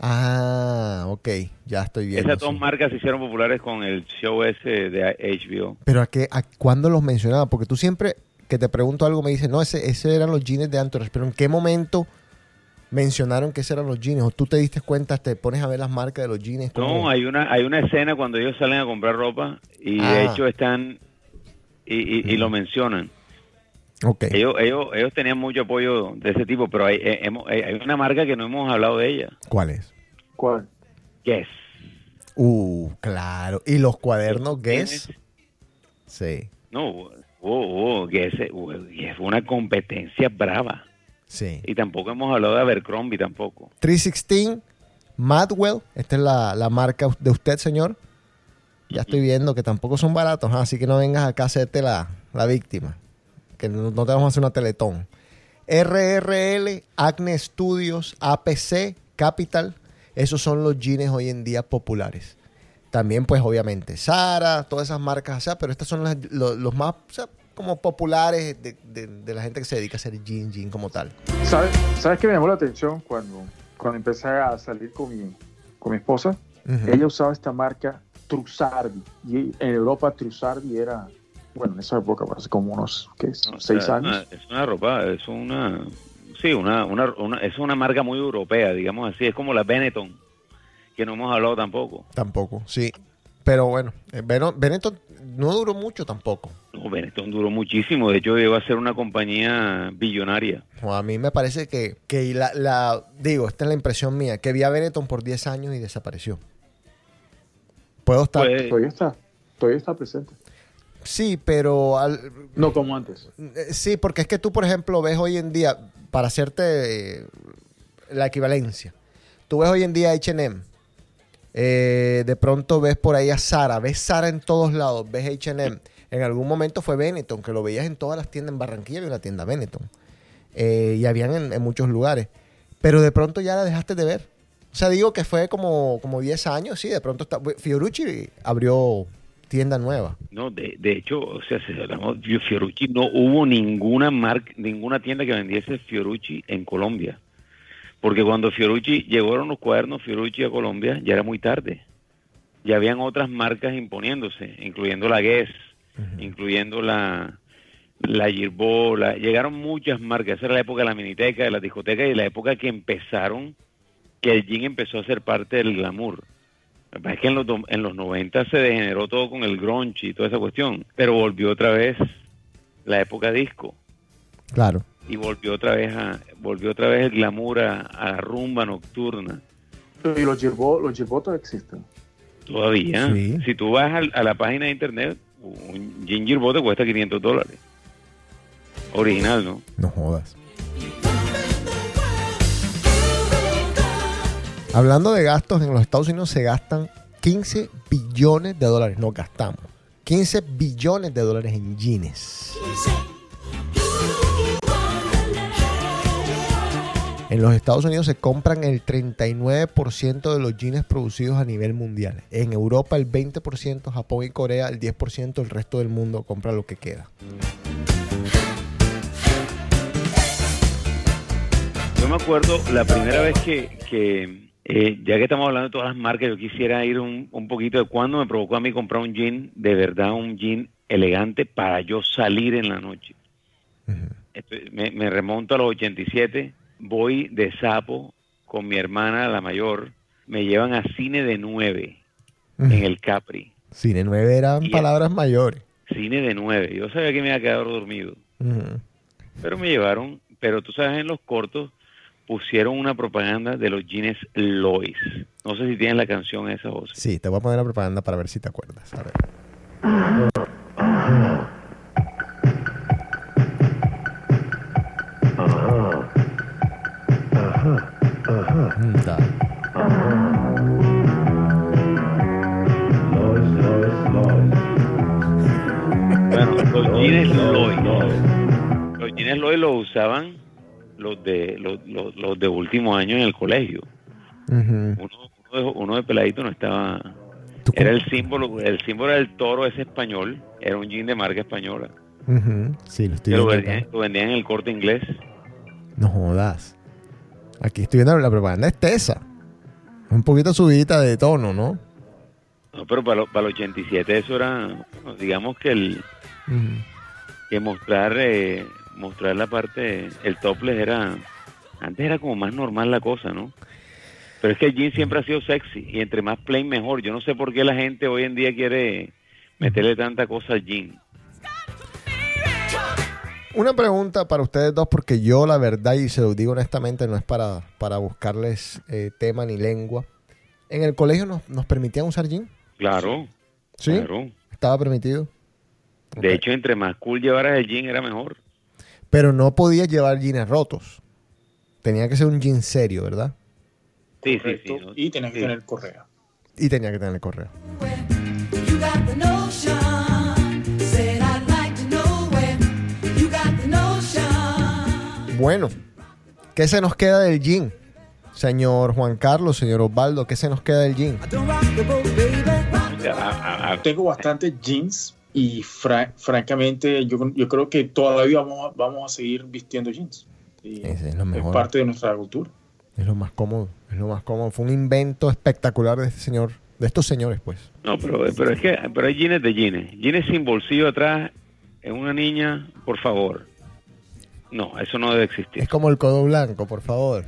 Ah, ok. Ya estoy viendo. Esas dos sí. marcas se hicieron populares con el show ese de HBO. Pero a qué, a cuándo los mencionaba? Porque tú siempre que te pregunto algo me dices, no, ese, ese eran los jeans de Anthrax. Pero ¿en qué momento mencionaron que esos eran los jeans? ¿O tú te diste cuenta, te pones a ver las marcas de los jeans? No, hay una, hay una escena cuando ellos salen a comprar ropa y Ah. de hecho están y, y- y lo mencionan. Ok. Ellos, ellos, ellos tenían mucho apoyo de ese tipo, pero hay, eh, hemos- eh, hay una marca que no hemos hablado de ella, ¿Cuál es? ¿Cuál? Guess. Uh, claro. ¿Y los cuadernos Guess? ¿Tienes? Sí, No, oh, oh, Guess, eh, oh, Guess fue una competencia brava. Sí. Y tampoco hemos hablado de Abercrombie tampoco. 316, Madwell. Esta es la, la marca de usted, señor. Ya estoy viendo que tampoco son baratos, ¿ah? así que no vengas acá a hacerte la, la víctima. Que no, no te vamos a hacer una teletón. RRL, Acne Studios, APC, Capital. Esos son los jeans hoy en día populares. También, pues, obviamente, Sara, todas esas marcas, o sea, pero estos son las- los, más, o sea, como populares de, de- de la gente que se dedica a hacer jean, jean como tal. ¿Sabes, ¿Sabes qué me llamó la atención cuando, cuando empecé a salir con mi, con mi esposa? Ella usaba esta marca Trussardi. Y en Europa Trussardi era, bueno, en esa época, hace como unos, ¿qué es? Seis sea, años. Es una, es una ropa, es una, sí, una, una, una- es una marca muy europea, digamos así, es como la Benetton, que no hemos hablado tampoco. Tampoco, sí. Pero bueno, eh, Benetton no duró mucho tampoco. No, Benetton duró muchísimo, de hecho llegó a ser una compañía billonaria. A mí me parece que, que la, la- digo, esta es la impresión mía, que vi a Benetton por 10 años y desapareció. Puedo estar... Pues, Todavía está, todavía está presente. sí, pero... al- No como antes. eh, sí, porque es que tú, por ejemplo, ves hoy en día, para hacerte eh, la equivalencia, tú ves hoy en día H&M, eh, de pronto ves por ahí a Sara, ves Sara en todos lados, ves H&M. En algún momento fue Benetton, que lo veías en todas las tiendas en Barranquilla, había una tienda Benetton. Eh, y habían en, muchos lugares. Pero de pronto ya la dejaste de ver. O sea, digo que fue como, como 10 años, sí, de pronto está... Fiorucci abrió tienda nueva. no, de, de hecho, o sea, si hablamos de Fiorucci, no hubo ninguna marca, ninguna tienda que vendiese Fiorucci en Colombia. Porque cuando Fiorucci llegaron los cuadernos Fiorucci a Colombia, ya era muy tarde. Ya habían otras marcas imponiéndose, incluyendo la Guess, incluyendo la, la Girbo, la- llegaron muchas marcas. Esa era la época de la miniteca, de la discoteca y la época que empezaron, que el jean empezó a ser parte del glamour. Es que en los, en los 90 se degeneró todo con el grunge y toda esa cuestión, pero volvió otra vez la época disco Claro. Y volvió otra vez a volvió otra vez el glamour a, a la rumba nocturna. Y los Girbo, los existen. Todavía. Sí. Si tú vas al- a, la página de internet, un ginger bote cuesta 500 dólares. Original, ¿no? No jodas. Hablando de gastos, en los Estados Unidos se gastan 15 billones de dólares. No gastamos. 15 billones de dólares en jeans. En los Estados Unidos se compran el 39% de los jeans producidos a nivel mundial. En Europa el 20%, Japón y Corea el 10%, el resto del mundo compra lo que queda. Yo me acuerdo la primera vez que, que, eh, ya que estamos hablando de todas las marcas, yo quisiera ir un, un poquito de cuándo me provocó a mí comprar un jean, de verdad un jean elegante para yo salir en la noche. Me remonto a los 87, voy de sapo con mi hermana, la mayor, me llevan a cine de 9 en el Capri. Cine 9 eran Y- palabras mayores. Cine de 9. Yo sabía que me iba a quedar dormido. Pero me llevaron pero tú sabes, en los cortos pusieron una propaganda de los jeans Lois. No sé si tienen la canción esa, José. Sí, te voy a poner la propaganda para ver si te acuerdas. A ver. Jeans Lois los usaban los de los, los- los de último año en el colegio. Uno, uno de, uno de peladito no estaba... ¿Tú Era el símbolo, el símbolo del toro ese español, era un jean de marca española. Sí, lo estoy lo vendían, lo vendían en el corte inglés. No jodas. Aquí estoy viendo la propaganda es tesa. Un poquito subidita de tono, ¿no? No, pero para, lo- para el 87 eso era, bueno, digamos que el Ujú. que mostrar eh, mostrar la parte, el topless era, antes era como más normal la cosa, ¿no? Pero es que el jean siempre ha sido sexy y entre más plain mejor. Yo no sé por qué la gente hoy en día quiere meterle tanta cosa al jean. Una pregunta para ustedes dos, porque yo la verdad, y se lo digo honestamente, no es para, para buscarles eh, tema ni lengua. ¿En el colegio nos, nos permitían usar jean? Claro, ¿Sí? claro. ¿Estaba permitido? De hecho, entre más cool llevaras el jean era mejor. Pero no podías llevar jeans rotos. Tenía que ser un jean serio, ¿verdad? Sí, sí, sí. Y tenés que Sí. tener correa. Y tenía que tener correo. You got the notion. Said I'd like to know where you got the notion. Bueno, ¿qué se nos queda del jean? Señor Juan Carlos, señor Osvaldo, ¿qué se nos queda del jean? Tengo bastantes jeans y fra- francamente yo, yo creo que todavía vamos a, vamos a seguir vistiendo jeans. Y Ese es lo es mejor. parte de nuestra cultura. Es lo más cómodo, es lo más cómodo. Fue un invento espectacular de este señor, de estos señores, pues. No, pero, pero es que pero hay jeans de jeans. Jeans sin bolsillo atrás en una niña, por favor. No, eso no debe existir. Es como el codo blanco, por favor.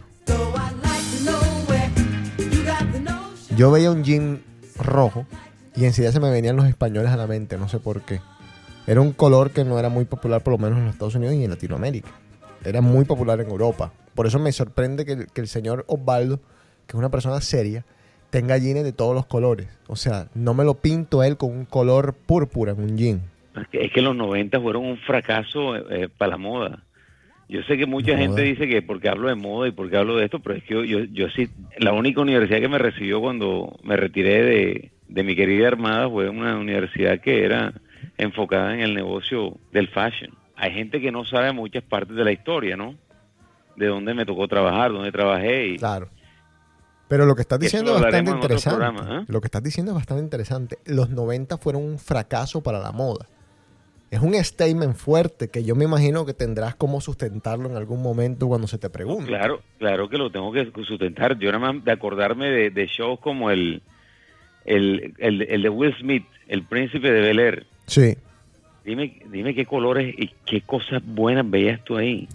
Yo veía un jean rojo y enseguida se me venían los españoles a la mente, no sé por qué. Era un color que no era muy popular, por lo menos en los Estados Unidos y en Latinoamérica. Era muy popular en Europa. Por eso me sorprende que, el- que el señor Osvaldo, que es una persona seria, tenga jeans de todos los colores. O sea, no me lo pinto él con un color púrpura en un jean. Es que, es que los 90 fueron un fracaso eh, para la moda. Yo sé que mucha Moda. gente dice que porque hablo de moda y porque hablo de esto, pero es que yo, yo, yo sí, la única universidad que me recibió cuando me retiré de, de mi querida Armada fue una universidad que era enfocada en el negocio del fashion. Hay gente que no sabe muchas partes de la historia, ¿no? De dónde me tocó trabajar, dónde trabajé y, Claro. Pero lo que estás diciendo es bastante interesante. programa, ¿eh? Lo que estás diciendo es bastante interesante. Los 90 fueron un fracaso para la moda. Es un statement fuerte que yo me imagino que tendrás como sustentarlo en algún momento cuando se te pregunte. Claro, claro que lo tengo que sustentar. Yo nada más de acordarme de, de shows como el, el, el, el de Will Smith, El Príncipe de Bel Air. Sí. Dime, dime qué colores y qué cosas buenas veías tú ahí.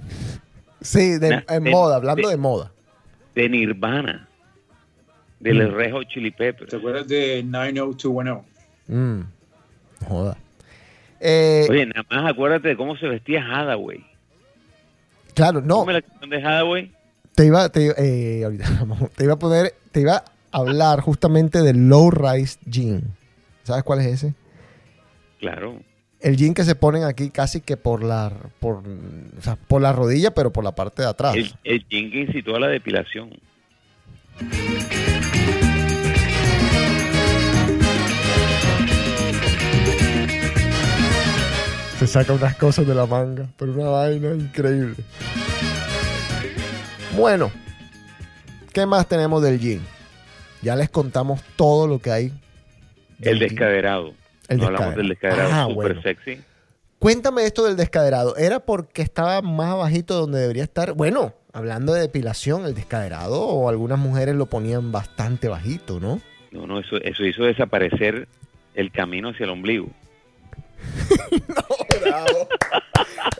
Sí, de- en de- moda, hablando de- de moda. De Nirvana, de Mm. Hot Chili Peppers. ¿Te acuerdas de 90210? Mm, joda. Eh, Oye, nada más acuérdate de cómo se vestía Hathaway. claro, no, Ponme la canción de Hathaway. te iba, te, iba- eh, ahorita vamos, te iba a poner, te iba hablar justamente del low rise jean. ¿Sabes cuál es ese? Claro. El jean que se ponen aquí casi que por la, por, o sea, por la rodilla, pero por la parte de atrás. El, el jean que incitó a la depilación. Se saca unas cosas de la manga, pero una vaina increíble. Bueno, ¿qué más tenemos del jean? Ya les contamos todo lo que hay. El descaderado. El no hablamos del descaderado. Ah, súper bueno. sexy. Cuéntame esto del descaderado. ¿Era porque estaba más abajito de donde debería estar? Bueno, hablando de depilación, el descaderado, o algunas mujeres lo ponían bastante bajito, ¿no? No, no, eso, eso hizo desaparecer el camino hacia el ombligo. Bravo.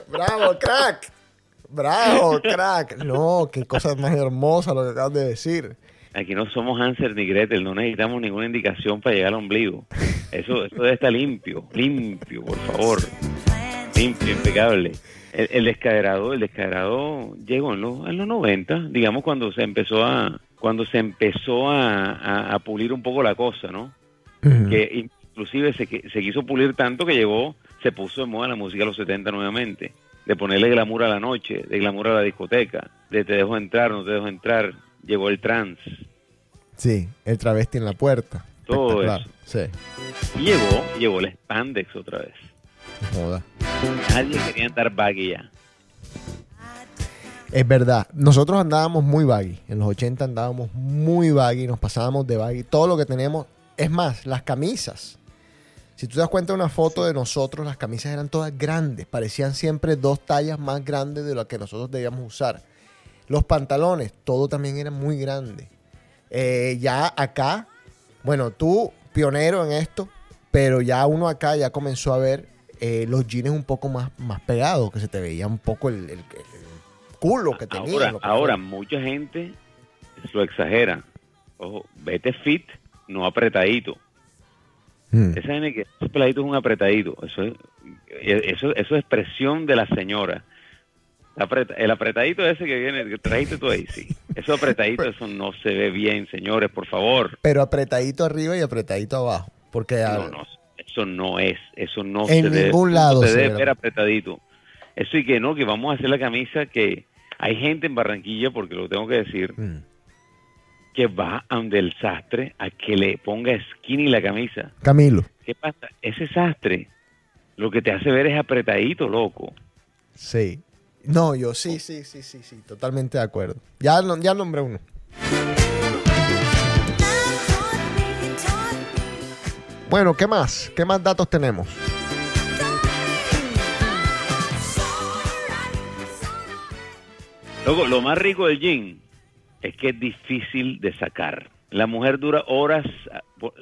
Bravo, crack. Bravo, crack. No, qué cosa más hermosa lo que acabas de decir. Aquí no somos Hansel ni Gretel, no necesitamos ninguna indicación para llegar al ombligo. Eso, eso debe estar limpio, limpio, por favor. Limpio, impecable. El, el descaderado, el descaderado llegó en los, en los 90, digamos cuando se empezó a cuando se empezó a, a- a pulir un poco la cosa, ¿no? Que inclusive se, quiso pulir tanto que llegó, se puso de moda la música de los 70 nuevamente, de ponerle glamour a la noche, de glamour a la discoteca, de te dejo entrar, no te dejo entrar, llegó el trance, Sí, el travesti en la puerta. Todo Espectacular. Sí, y llegó, llegó el spandex otra vez. joda. Nadie quería andar baggy ya. Es verdad, nosotros andábamos muy baggy. En los 80 andábamos muy baggy, nos pasábamos de baggy. Todo lo que teníamos, es más, las camisas. Si tú te das cuenta de una foto de nosotros, las camisas eran todas grandes. Parecían siempre dos tallas más grandes de lo que nosotros debíamos usar. Los pantalones, todo también era muy grande. Eh, ya acá, bueno, tú pionero en esto, pero ya uno acá ya comenzó a ver eh, los jeans un poco más, más pegados, que se te veía un poco el, el- el culo que tenía. Ahora, ahora mucha gente lo exagera. Ojo, vete fit, no apretadito. Mm. Esa gente que es un apretadito. Eso es, eso, eso es expresión de la señora. Apreta- el apretadito ese que viene, que trajiste tú ahí, sí. Eso apretadito, eso no se ve bien, señores, por favor. Pero apretadito arriba y apretadito abajo. Porque No, no, eso no es, eso no En se debe, ningún no lado se se debe ve. ver apretadito. Eso y que no, que vamos a hacer la camisa que hay gente en Barranquilla, porque lo tengo que decir, Mm. que va a donde el sastre a que le ponga skinny la camisa. Camilo. ¿Qué pasa? Ese sastre lo que te hace ver es apretadito, loco. Sí. No, yo sí, sí, sí, sí, sí, totalmente de acuerdo. Ya, ya nombré uno. Bueno, ¿qué más? ¿Qué más datos tenemos? Loco, lo más rico del jean es que es difícil de sacar. La mujer dura horas ah, po-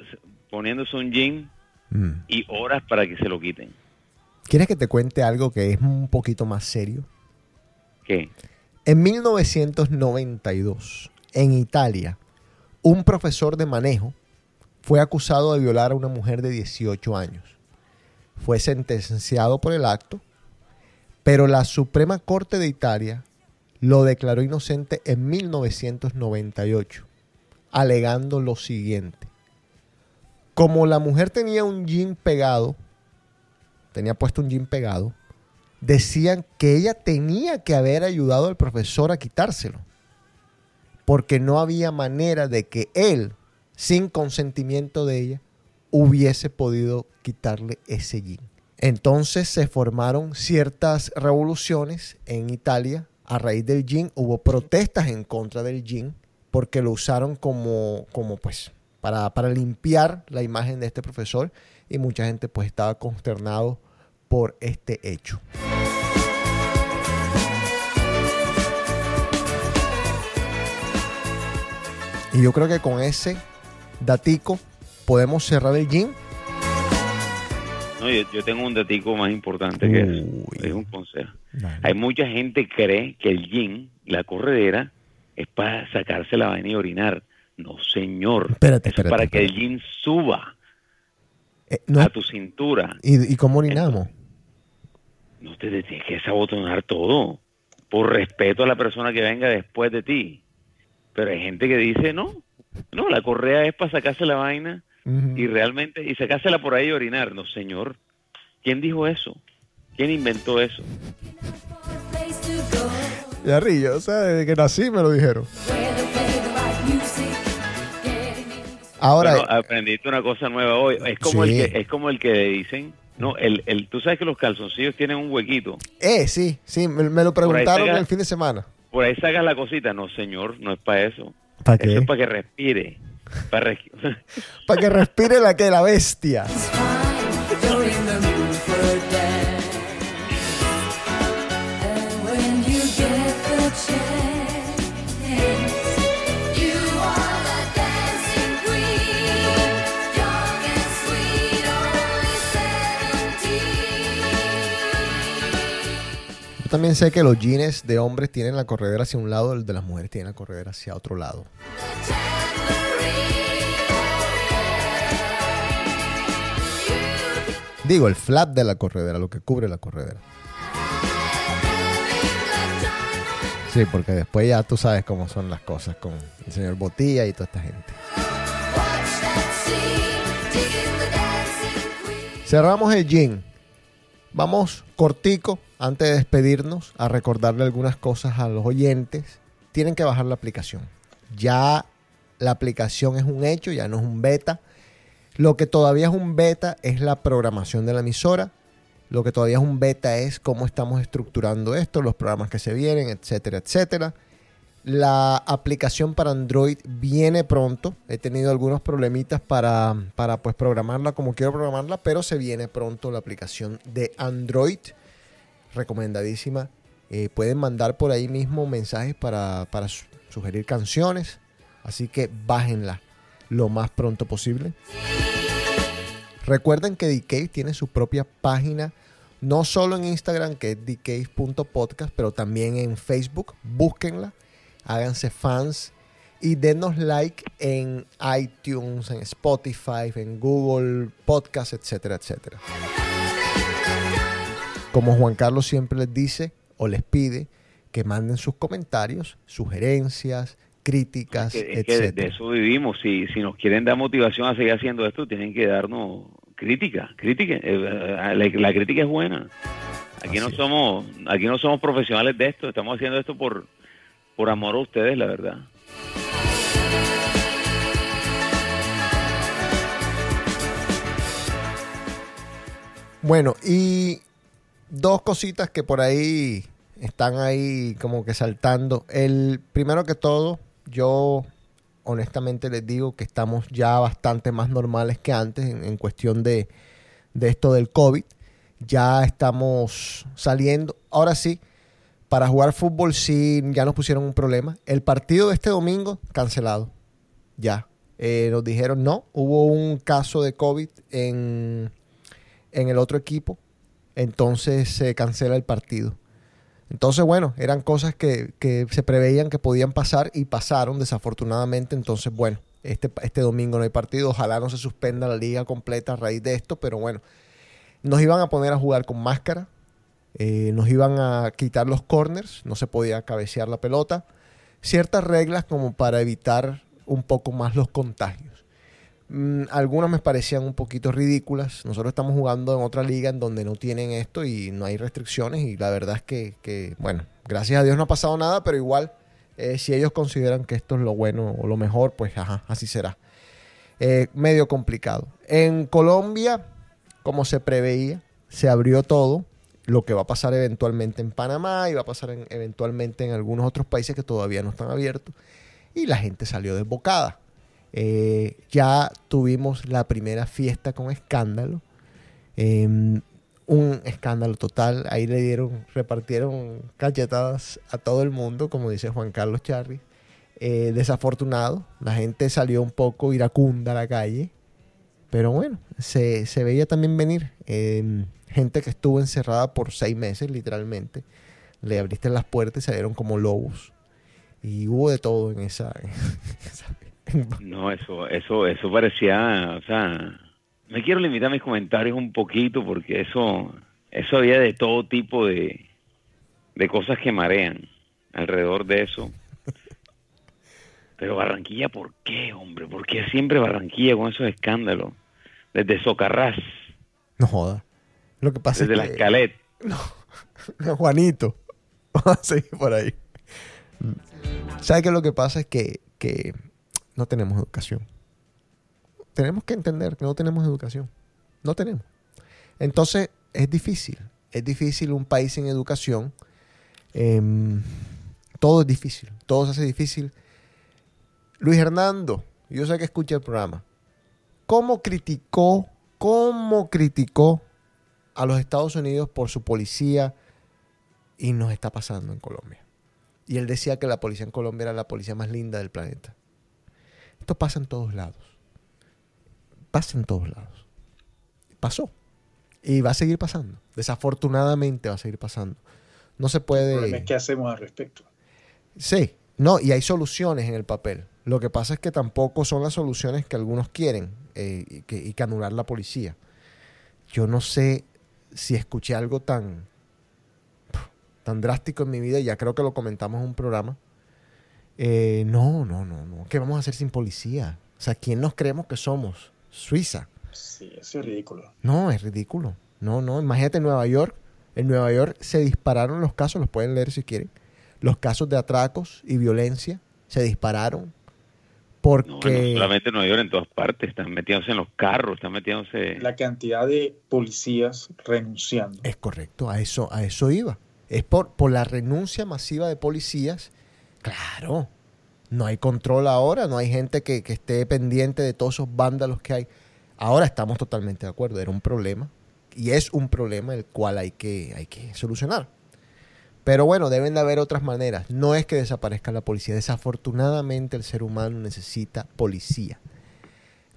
poniéndose un jean Mm. y horas para que se lo quiten. ¿Quieres que te cuente algo que es un poquito más serio? En 1992, en Italia, un profesor de manejo fue acusado de violar a una mujer de 18 años. Fue sentenciado por el acto, pero la Suprema Corte de Italia lo declaró inocente en 1998, alegando lo siguiente. Como la mujer tenía un jean pegado, tenía puesto un jean pegado, decían que ella tenía que haber ayudado al profesor a quitárselo. Porque no había manera de que él, sin consentimiento de ella, hubiese podido quitarle ese jean. Entonces se formaron ciertas revoluciones en Italia a raíz del jean. Hubo protestas en contra del jean porque lo usaron como, como pues, para, para limpiar la imagen de este profesor y mucha gente pues estaba consternado por este hecho. Y yo creo que con ese datico podemos cerrar el gym. No, yo, yo tengo un datico más importante que eso. Es un consejo. Hay mucha gente que cree que el gym, la corredera, es para sacarse la vaina y orinar. No, señor. Espérate, es espérate, para que el gym suba Eh, no a tu cintura. ¿y, ¿Y cómo orinamos? No te tienes que sabotonar todo. Por respeto a la persona que venga después de ti. Pero hay gente que dice, no, no, la correa es para sacarse la vaina y realmente, y sacársela por ahí y orinar. No, señor. ¿Quién dijo eso? ¿Quién inventó eso? Ya rillo, o sea, desde que nací me lo dijeron. Ahora, Bueno, aprendiste una cosa nueva hoy. Es como Sí. el que es como el que dicen, no, el, el tú sabes que los calzoncillos tienen un huequito. eh, sí, sí, me, me lo preguntaron pega- el fin de semana. Por ahí sacas la cosita. No, señor, no es para eso. ¿Para Eso qué? es para que respire. Para Para que respire la que la bestia. También sé que los jeans de hombres tienen la corredera hacia un lado, el de las mujeres tienen la corredera hacia otro lado. Digo, el flap de la corredera, lo que cubre la corredera. Sí, porque después ya tú sabes cómo son las cosas con el señor Botilla y toda esta gente. Cerramos el gin. Vamos cortico, antes de despedirnos, a recordarle algunas cosas a los oyentes. Tienen que bajar la aplicación. Ya la aplicación es un hecho, ya no es un beta. Lo que todavía es un beta es la programación de la emisora. Lo que todavía es un beta es cómo estamos estructurando esto, los programas que se vienen, etcétera, etcétera. La aplicación para Android viene pronto. He tenido algunos problemitas para, para pues programarla como quiero programarla, pero se viene pronto la aplicación de Android. Recomendadísima. Eh, pueden mandar por ahí mismo mensajes para, para su- sugerir canciones. Así que bájenla lo más pronto posible. Recuerden que DK tiene su propia página, no solo en Instagram, que es dcave.podcast, pero también en Facebook. Búsquenla, háganse fans y denos like en iTunes, en Spotify, en Google Podcast, etcétera, etcétera. Como Juan Carlos siempre les dice o les pide, que manden sus comentarios, sugerencias, críticas, Que- es que de, eso vivimos. Si, si nos quieren dar motivación a seguir haciendo esto, tienen que darnos crítica. crítica. Eh, La, la crítica es buena. Aquí no Así somos, aquí no somos profesionales de esto. Estamos haciendo esto por, por amor a ustedes, la verdad. Bueno, y dos cositas que por ahí están ahí como que saltando. El primero que todo, yo honestamente les digo que estamos ya bastante más normales que antes en, cuestión de, de esto del COVID. Ya estamos saliendo. Ahora sí, para jugar fútbol sí, ya nos pusieron un problema. El partido de este domingo, cancelado. Ya. Eh, nos dijeron no, hubo un caso de COVID en, en el otro equipo. Entonces se cancela el partido. Entonces, bueno, eran cosas que, que se preveían que podían pasar y pasaron desafortunadamente. Entonces, bueno, este, este domingo no hay partido. Ojalá no se suspenda la liga completa a raíz de esto, pero bueno, nos iban a poner a jugar con máscara. eh, nos iban a quitar los corners, no se podía cabecear la pelota. Ciertas reglas como para evitar un poco más los contagios. Mm, algunas me parecían un poquito ridículas. Nosotros estamos jugando en otra liga en donde no tienen esto y no hay restricciones y la verdad es que, bueno, gracias a Dios no ha pasado nada, pero igual, eh, si ellos consideran que esto es lo bueno o lo mejor, pues ajá, así será. Eh, medio complicado. En Colombia, como se preveía, se abrió todo. Lo que va a pasar eventualmente en Panamá y va a pasar en- eventualmente en algunos otros países que todavía no están abiertos. Y la gente salió desbocada. Eh, ya tuvimos la primera fiesta con escándalo. Eh, un escándalo total. Ahí le dieron, repartieron cachetadas a todo el mundo, como dice Juan Carlos Charri. Eh, desafortunado. La gente salió un poco iracunda a la calle. Pero bueno, se, se veía también venir. Eh, gente que estuvo encerrada por seis meses, literalmente. Le abriste las puertas y salieron como lobos. Y hubo de todo en esa- No, eso, eso, eso parecía, o sea, me quiero limitar mis comentarios un poquito porque eso, eso había de todo tipo de, de cosas que marean alrededor de eso. Pero Barranquilla, ¿por qué, hombre? ¿Por qué siempre Barranquilla con esos escándalos? Desde Socarrás, no joda. Lo que pasa desde la que. Escalet. Juanito. Vamos a seguir por ahí. ¿Sabes qué? Lo que pasa es que, que no tenemos educación. Tenemos que entender que no tenemos educación. No tenemos. Entonces, es difícil. Es difícil un país sin educación. Em, todo es difícil. Todo se hace difícil. Luis Hernando, yo sé que escucha el programa. ¿Cómo criticó, cómo criticó a los Estados Unidos por su policía y nos está pasando en Colombia? Y él decía que la policía en Colombia era la policía más linda del planeta. Esto pasa en todos lados. Pasa en todos lados. Pasó. Y va a seguir pasando. Desafortunadamente va a seguir pasando. No se El problema puede... es qué hacemos al respecto. Sí, no, y hay soluciones en el papel. Lo que pasa es que tampoco son las soluciones que algunos quieren eh, y, que, y que anular la policía. Yo no sé si escuché algo tan tan drástico en mi vida, ya creo que lo comentamos en un programa. Eh, no, no, no, no. ¿Qué vamos a hacer sin policía? O sea, ¿quién nos creemos que somos? Suiza. Sí, eso es ridículo. No, es ridículo. No, no. Imagínate en Nueva York. En Nueva York se dispararon los casos, los pueden leer si quieren. Los casos de atracos y violencia se dispararon No, bueno, porque solamente en Nueva York, en todas partes. Están metiéndose en los carros, están metiéndose... La cantidad de policías renunciando. es correcto, a eso, a eso iba. Es por, por la renuncia masiva de policías. Claro, no hay control ahora, no hay gente que, esté pendiente de todos esos vándalos que hay. Ahora estamos totalmente de acuerdo, era un problema y es un problema el cual hay que, hay que solucionar. Pero bueno, deben de haber otras maneras. No es que desaparezca la policía. Desafortunadamente el ser humano necesita policía.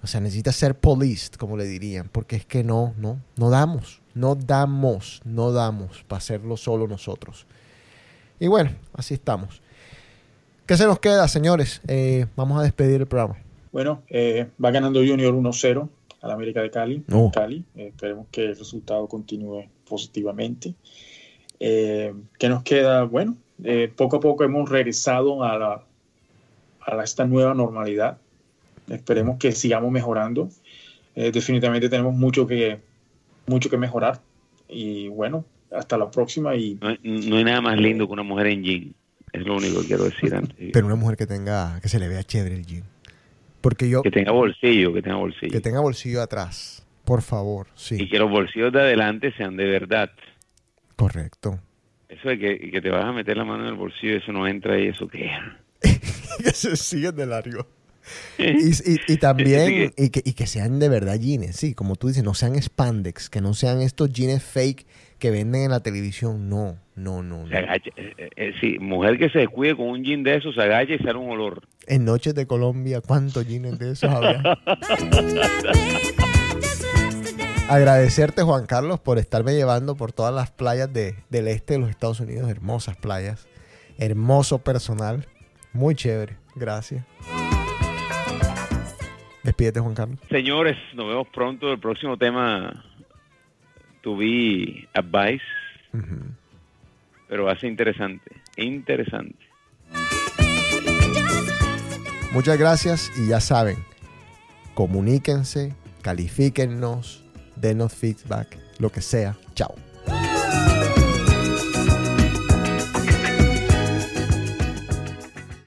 O sea, necesita ser policed, como le dirían, porque es que no, no, no damos, no damos, no damos para hacerlo solo nosotros. Y bueno, así estamos. ¿Qué se nos queda, señores? Eh, vamos a despedir el programa. Bueno, eh, va ganando Junior 1-0 al América de Cali. Oh. Cali. Eh, esperemos que el resultado continúe positivamente. Eh, ¿Qué nos queda? Bueno, eh, poco a poco hemos regresado a, la, a la- esta nueva normalidad. Esperemos que sigamos mejorando. Eh, definitivamente tenemos mucho que, mucho que mejorar. Y bueno, hasta la próxima y No hay, no hay nada más lindo que una mujer en jean. Es lo único que quiero decir antes. Pero una mujer que tenga, que se le vea chévere el jean. Porque yo, Que tenga bolsillo, que tenga bolsillo. que tenga bolsillo atrás, por favor, Y que los bolsillos de adelante sean de verdad. correcto. Eso de que, que te vas a meter la mano en el bolsillo, eso no entra ahí, eso qué. que se siguen de largo. Y, y- y también, y que, y que sean de verdad jeans, sí, como tú dices, no sean spandex, que no sean estos jeans fake que venden en la televisión, no, no, no, no. Se agacha, eh, eh, eh, sí, mujer que se descuide con un jean de esos, se agacha y sale un olor. En Noches de Colombia, ¿cuántos jeans de esos había? Agradecerte, Juan Carlos, por estarme llevando por todas las playas de- del este de los Estados Unidos, hermosas playas, hermoso personal, muy chévere, gracias. Despídete, Juan Carlos. Señores, nos vemos pronto. El próximo tema, to be advice, pero ser interesante. Interesante. Muchas gracias y ya saben, comuníquense, califíquennos, denos feedback, lo que sea. Chao.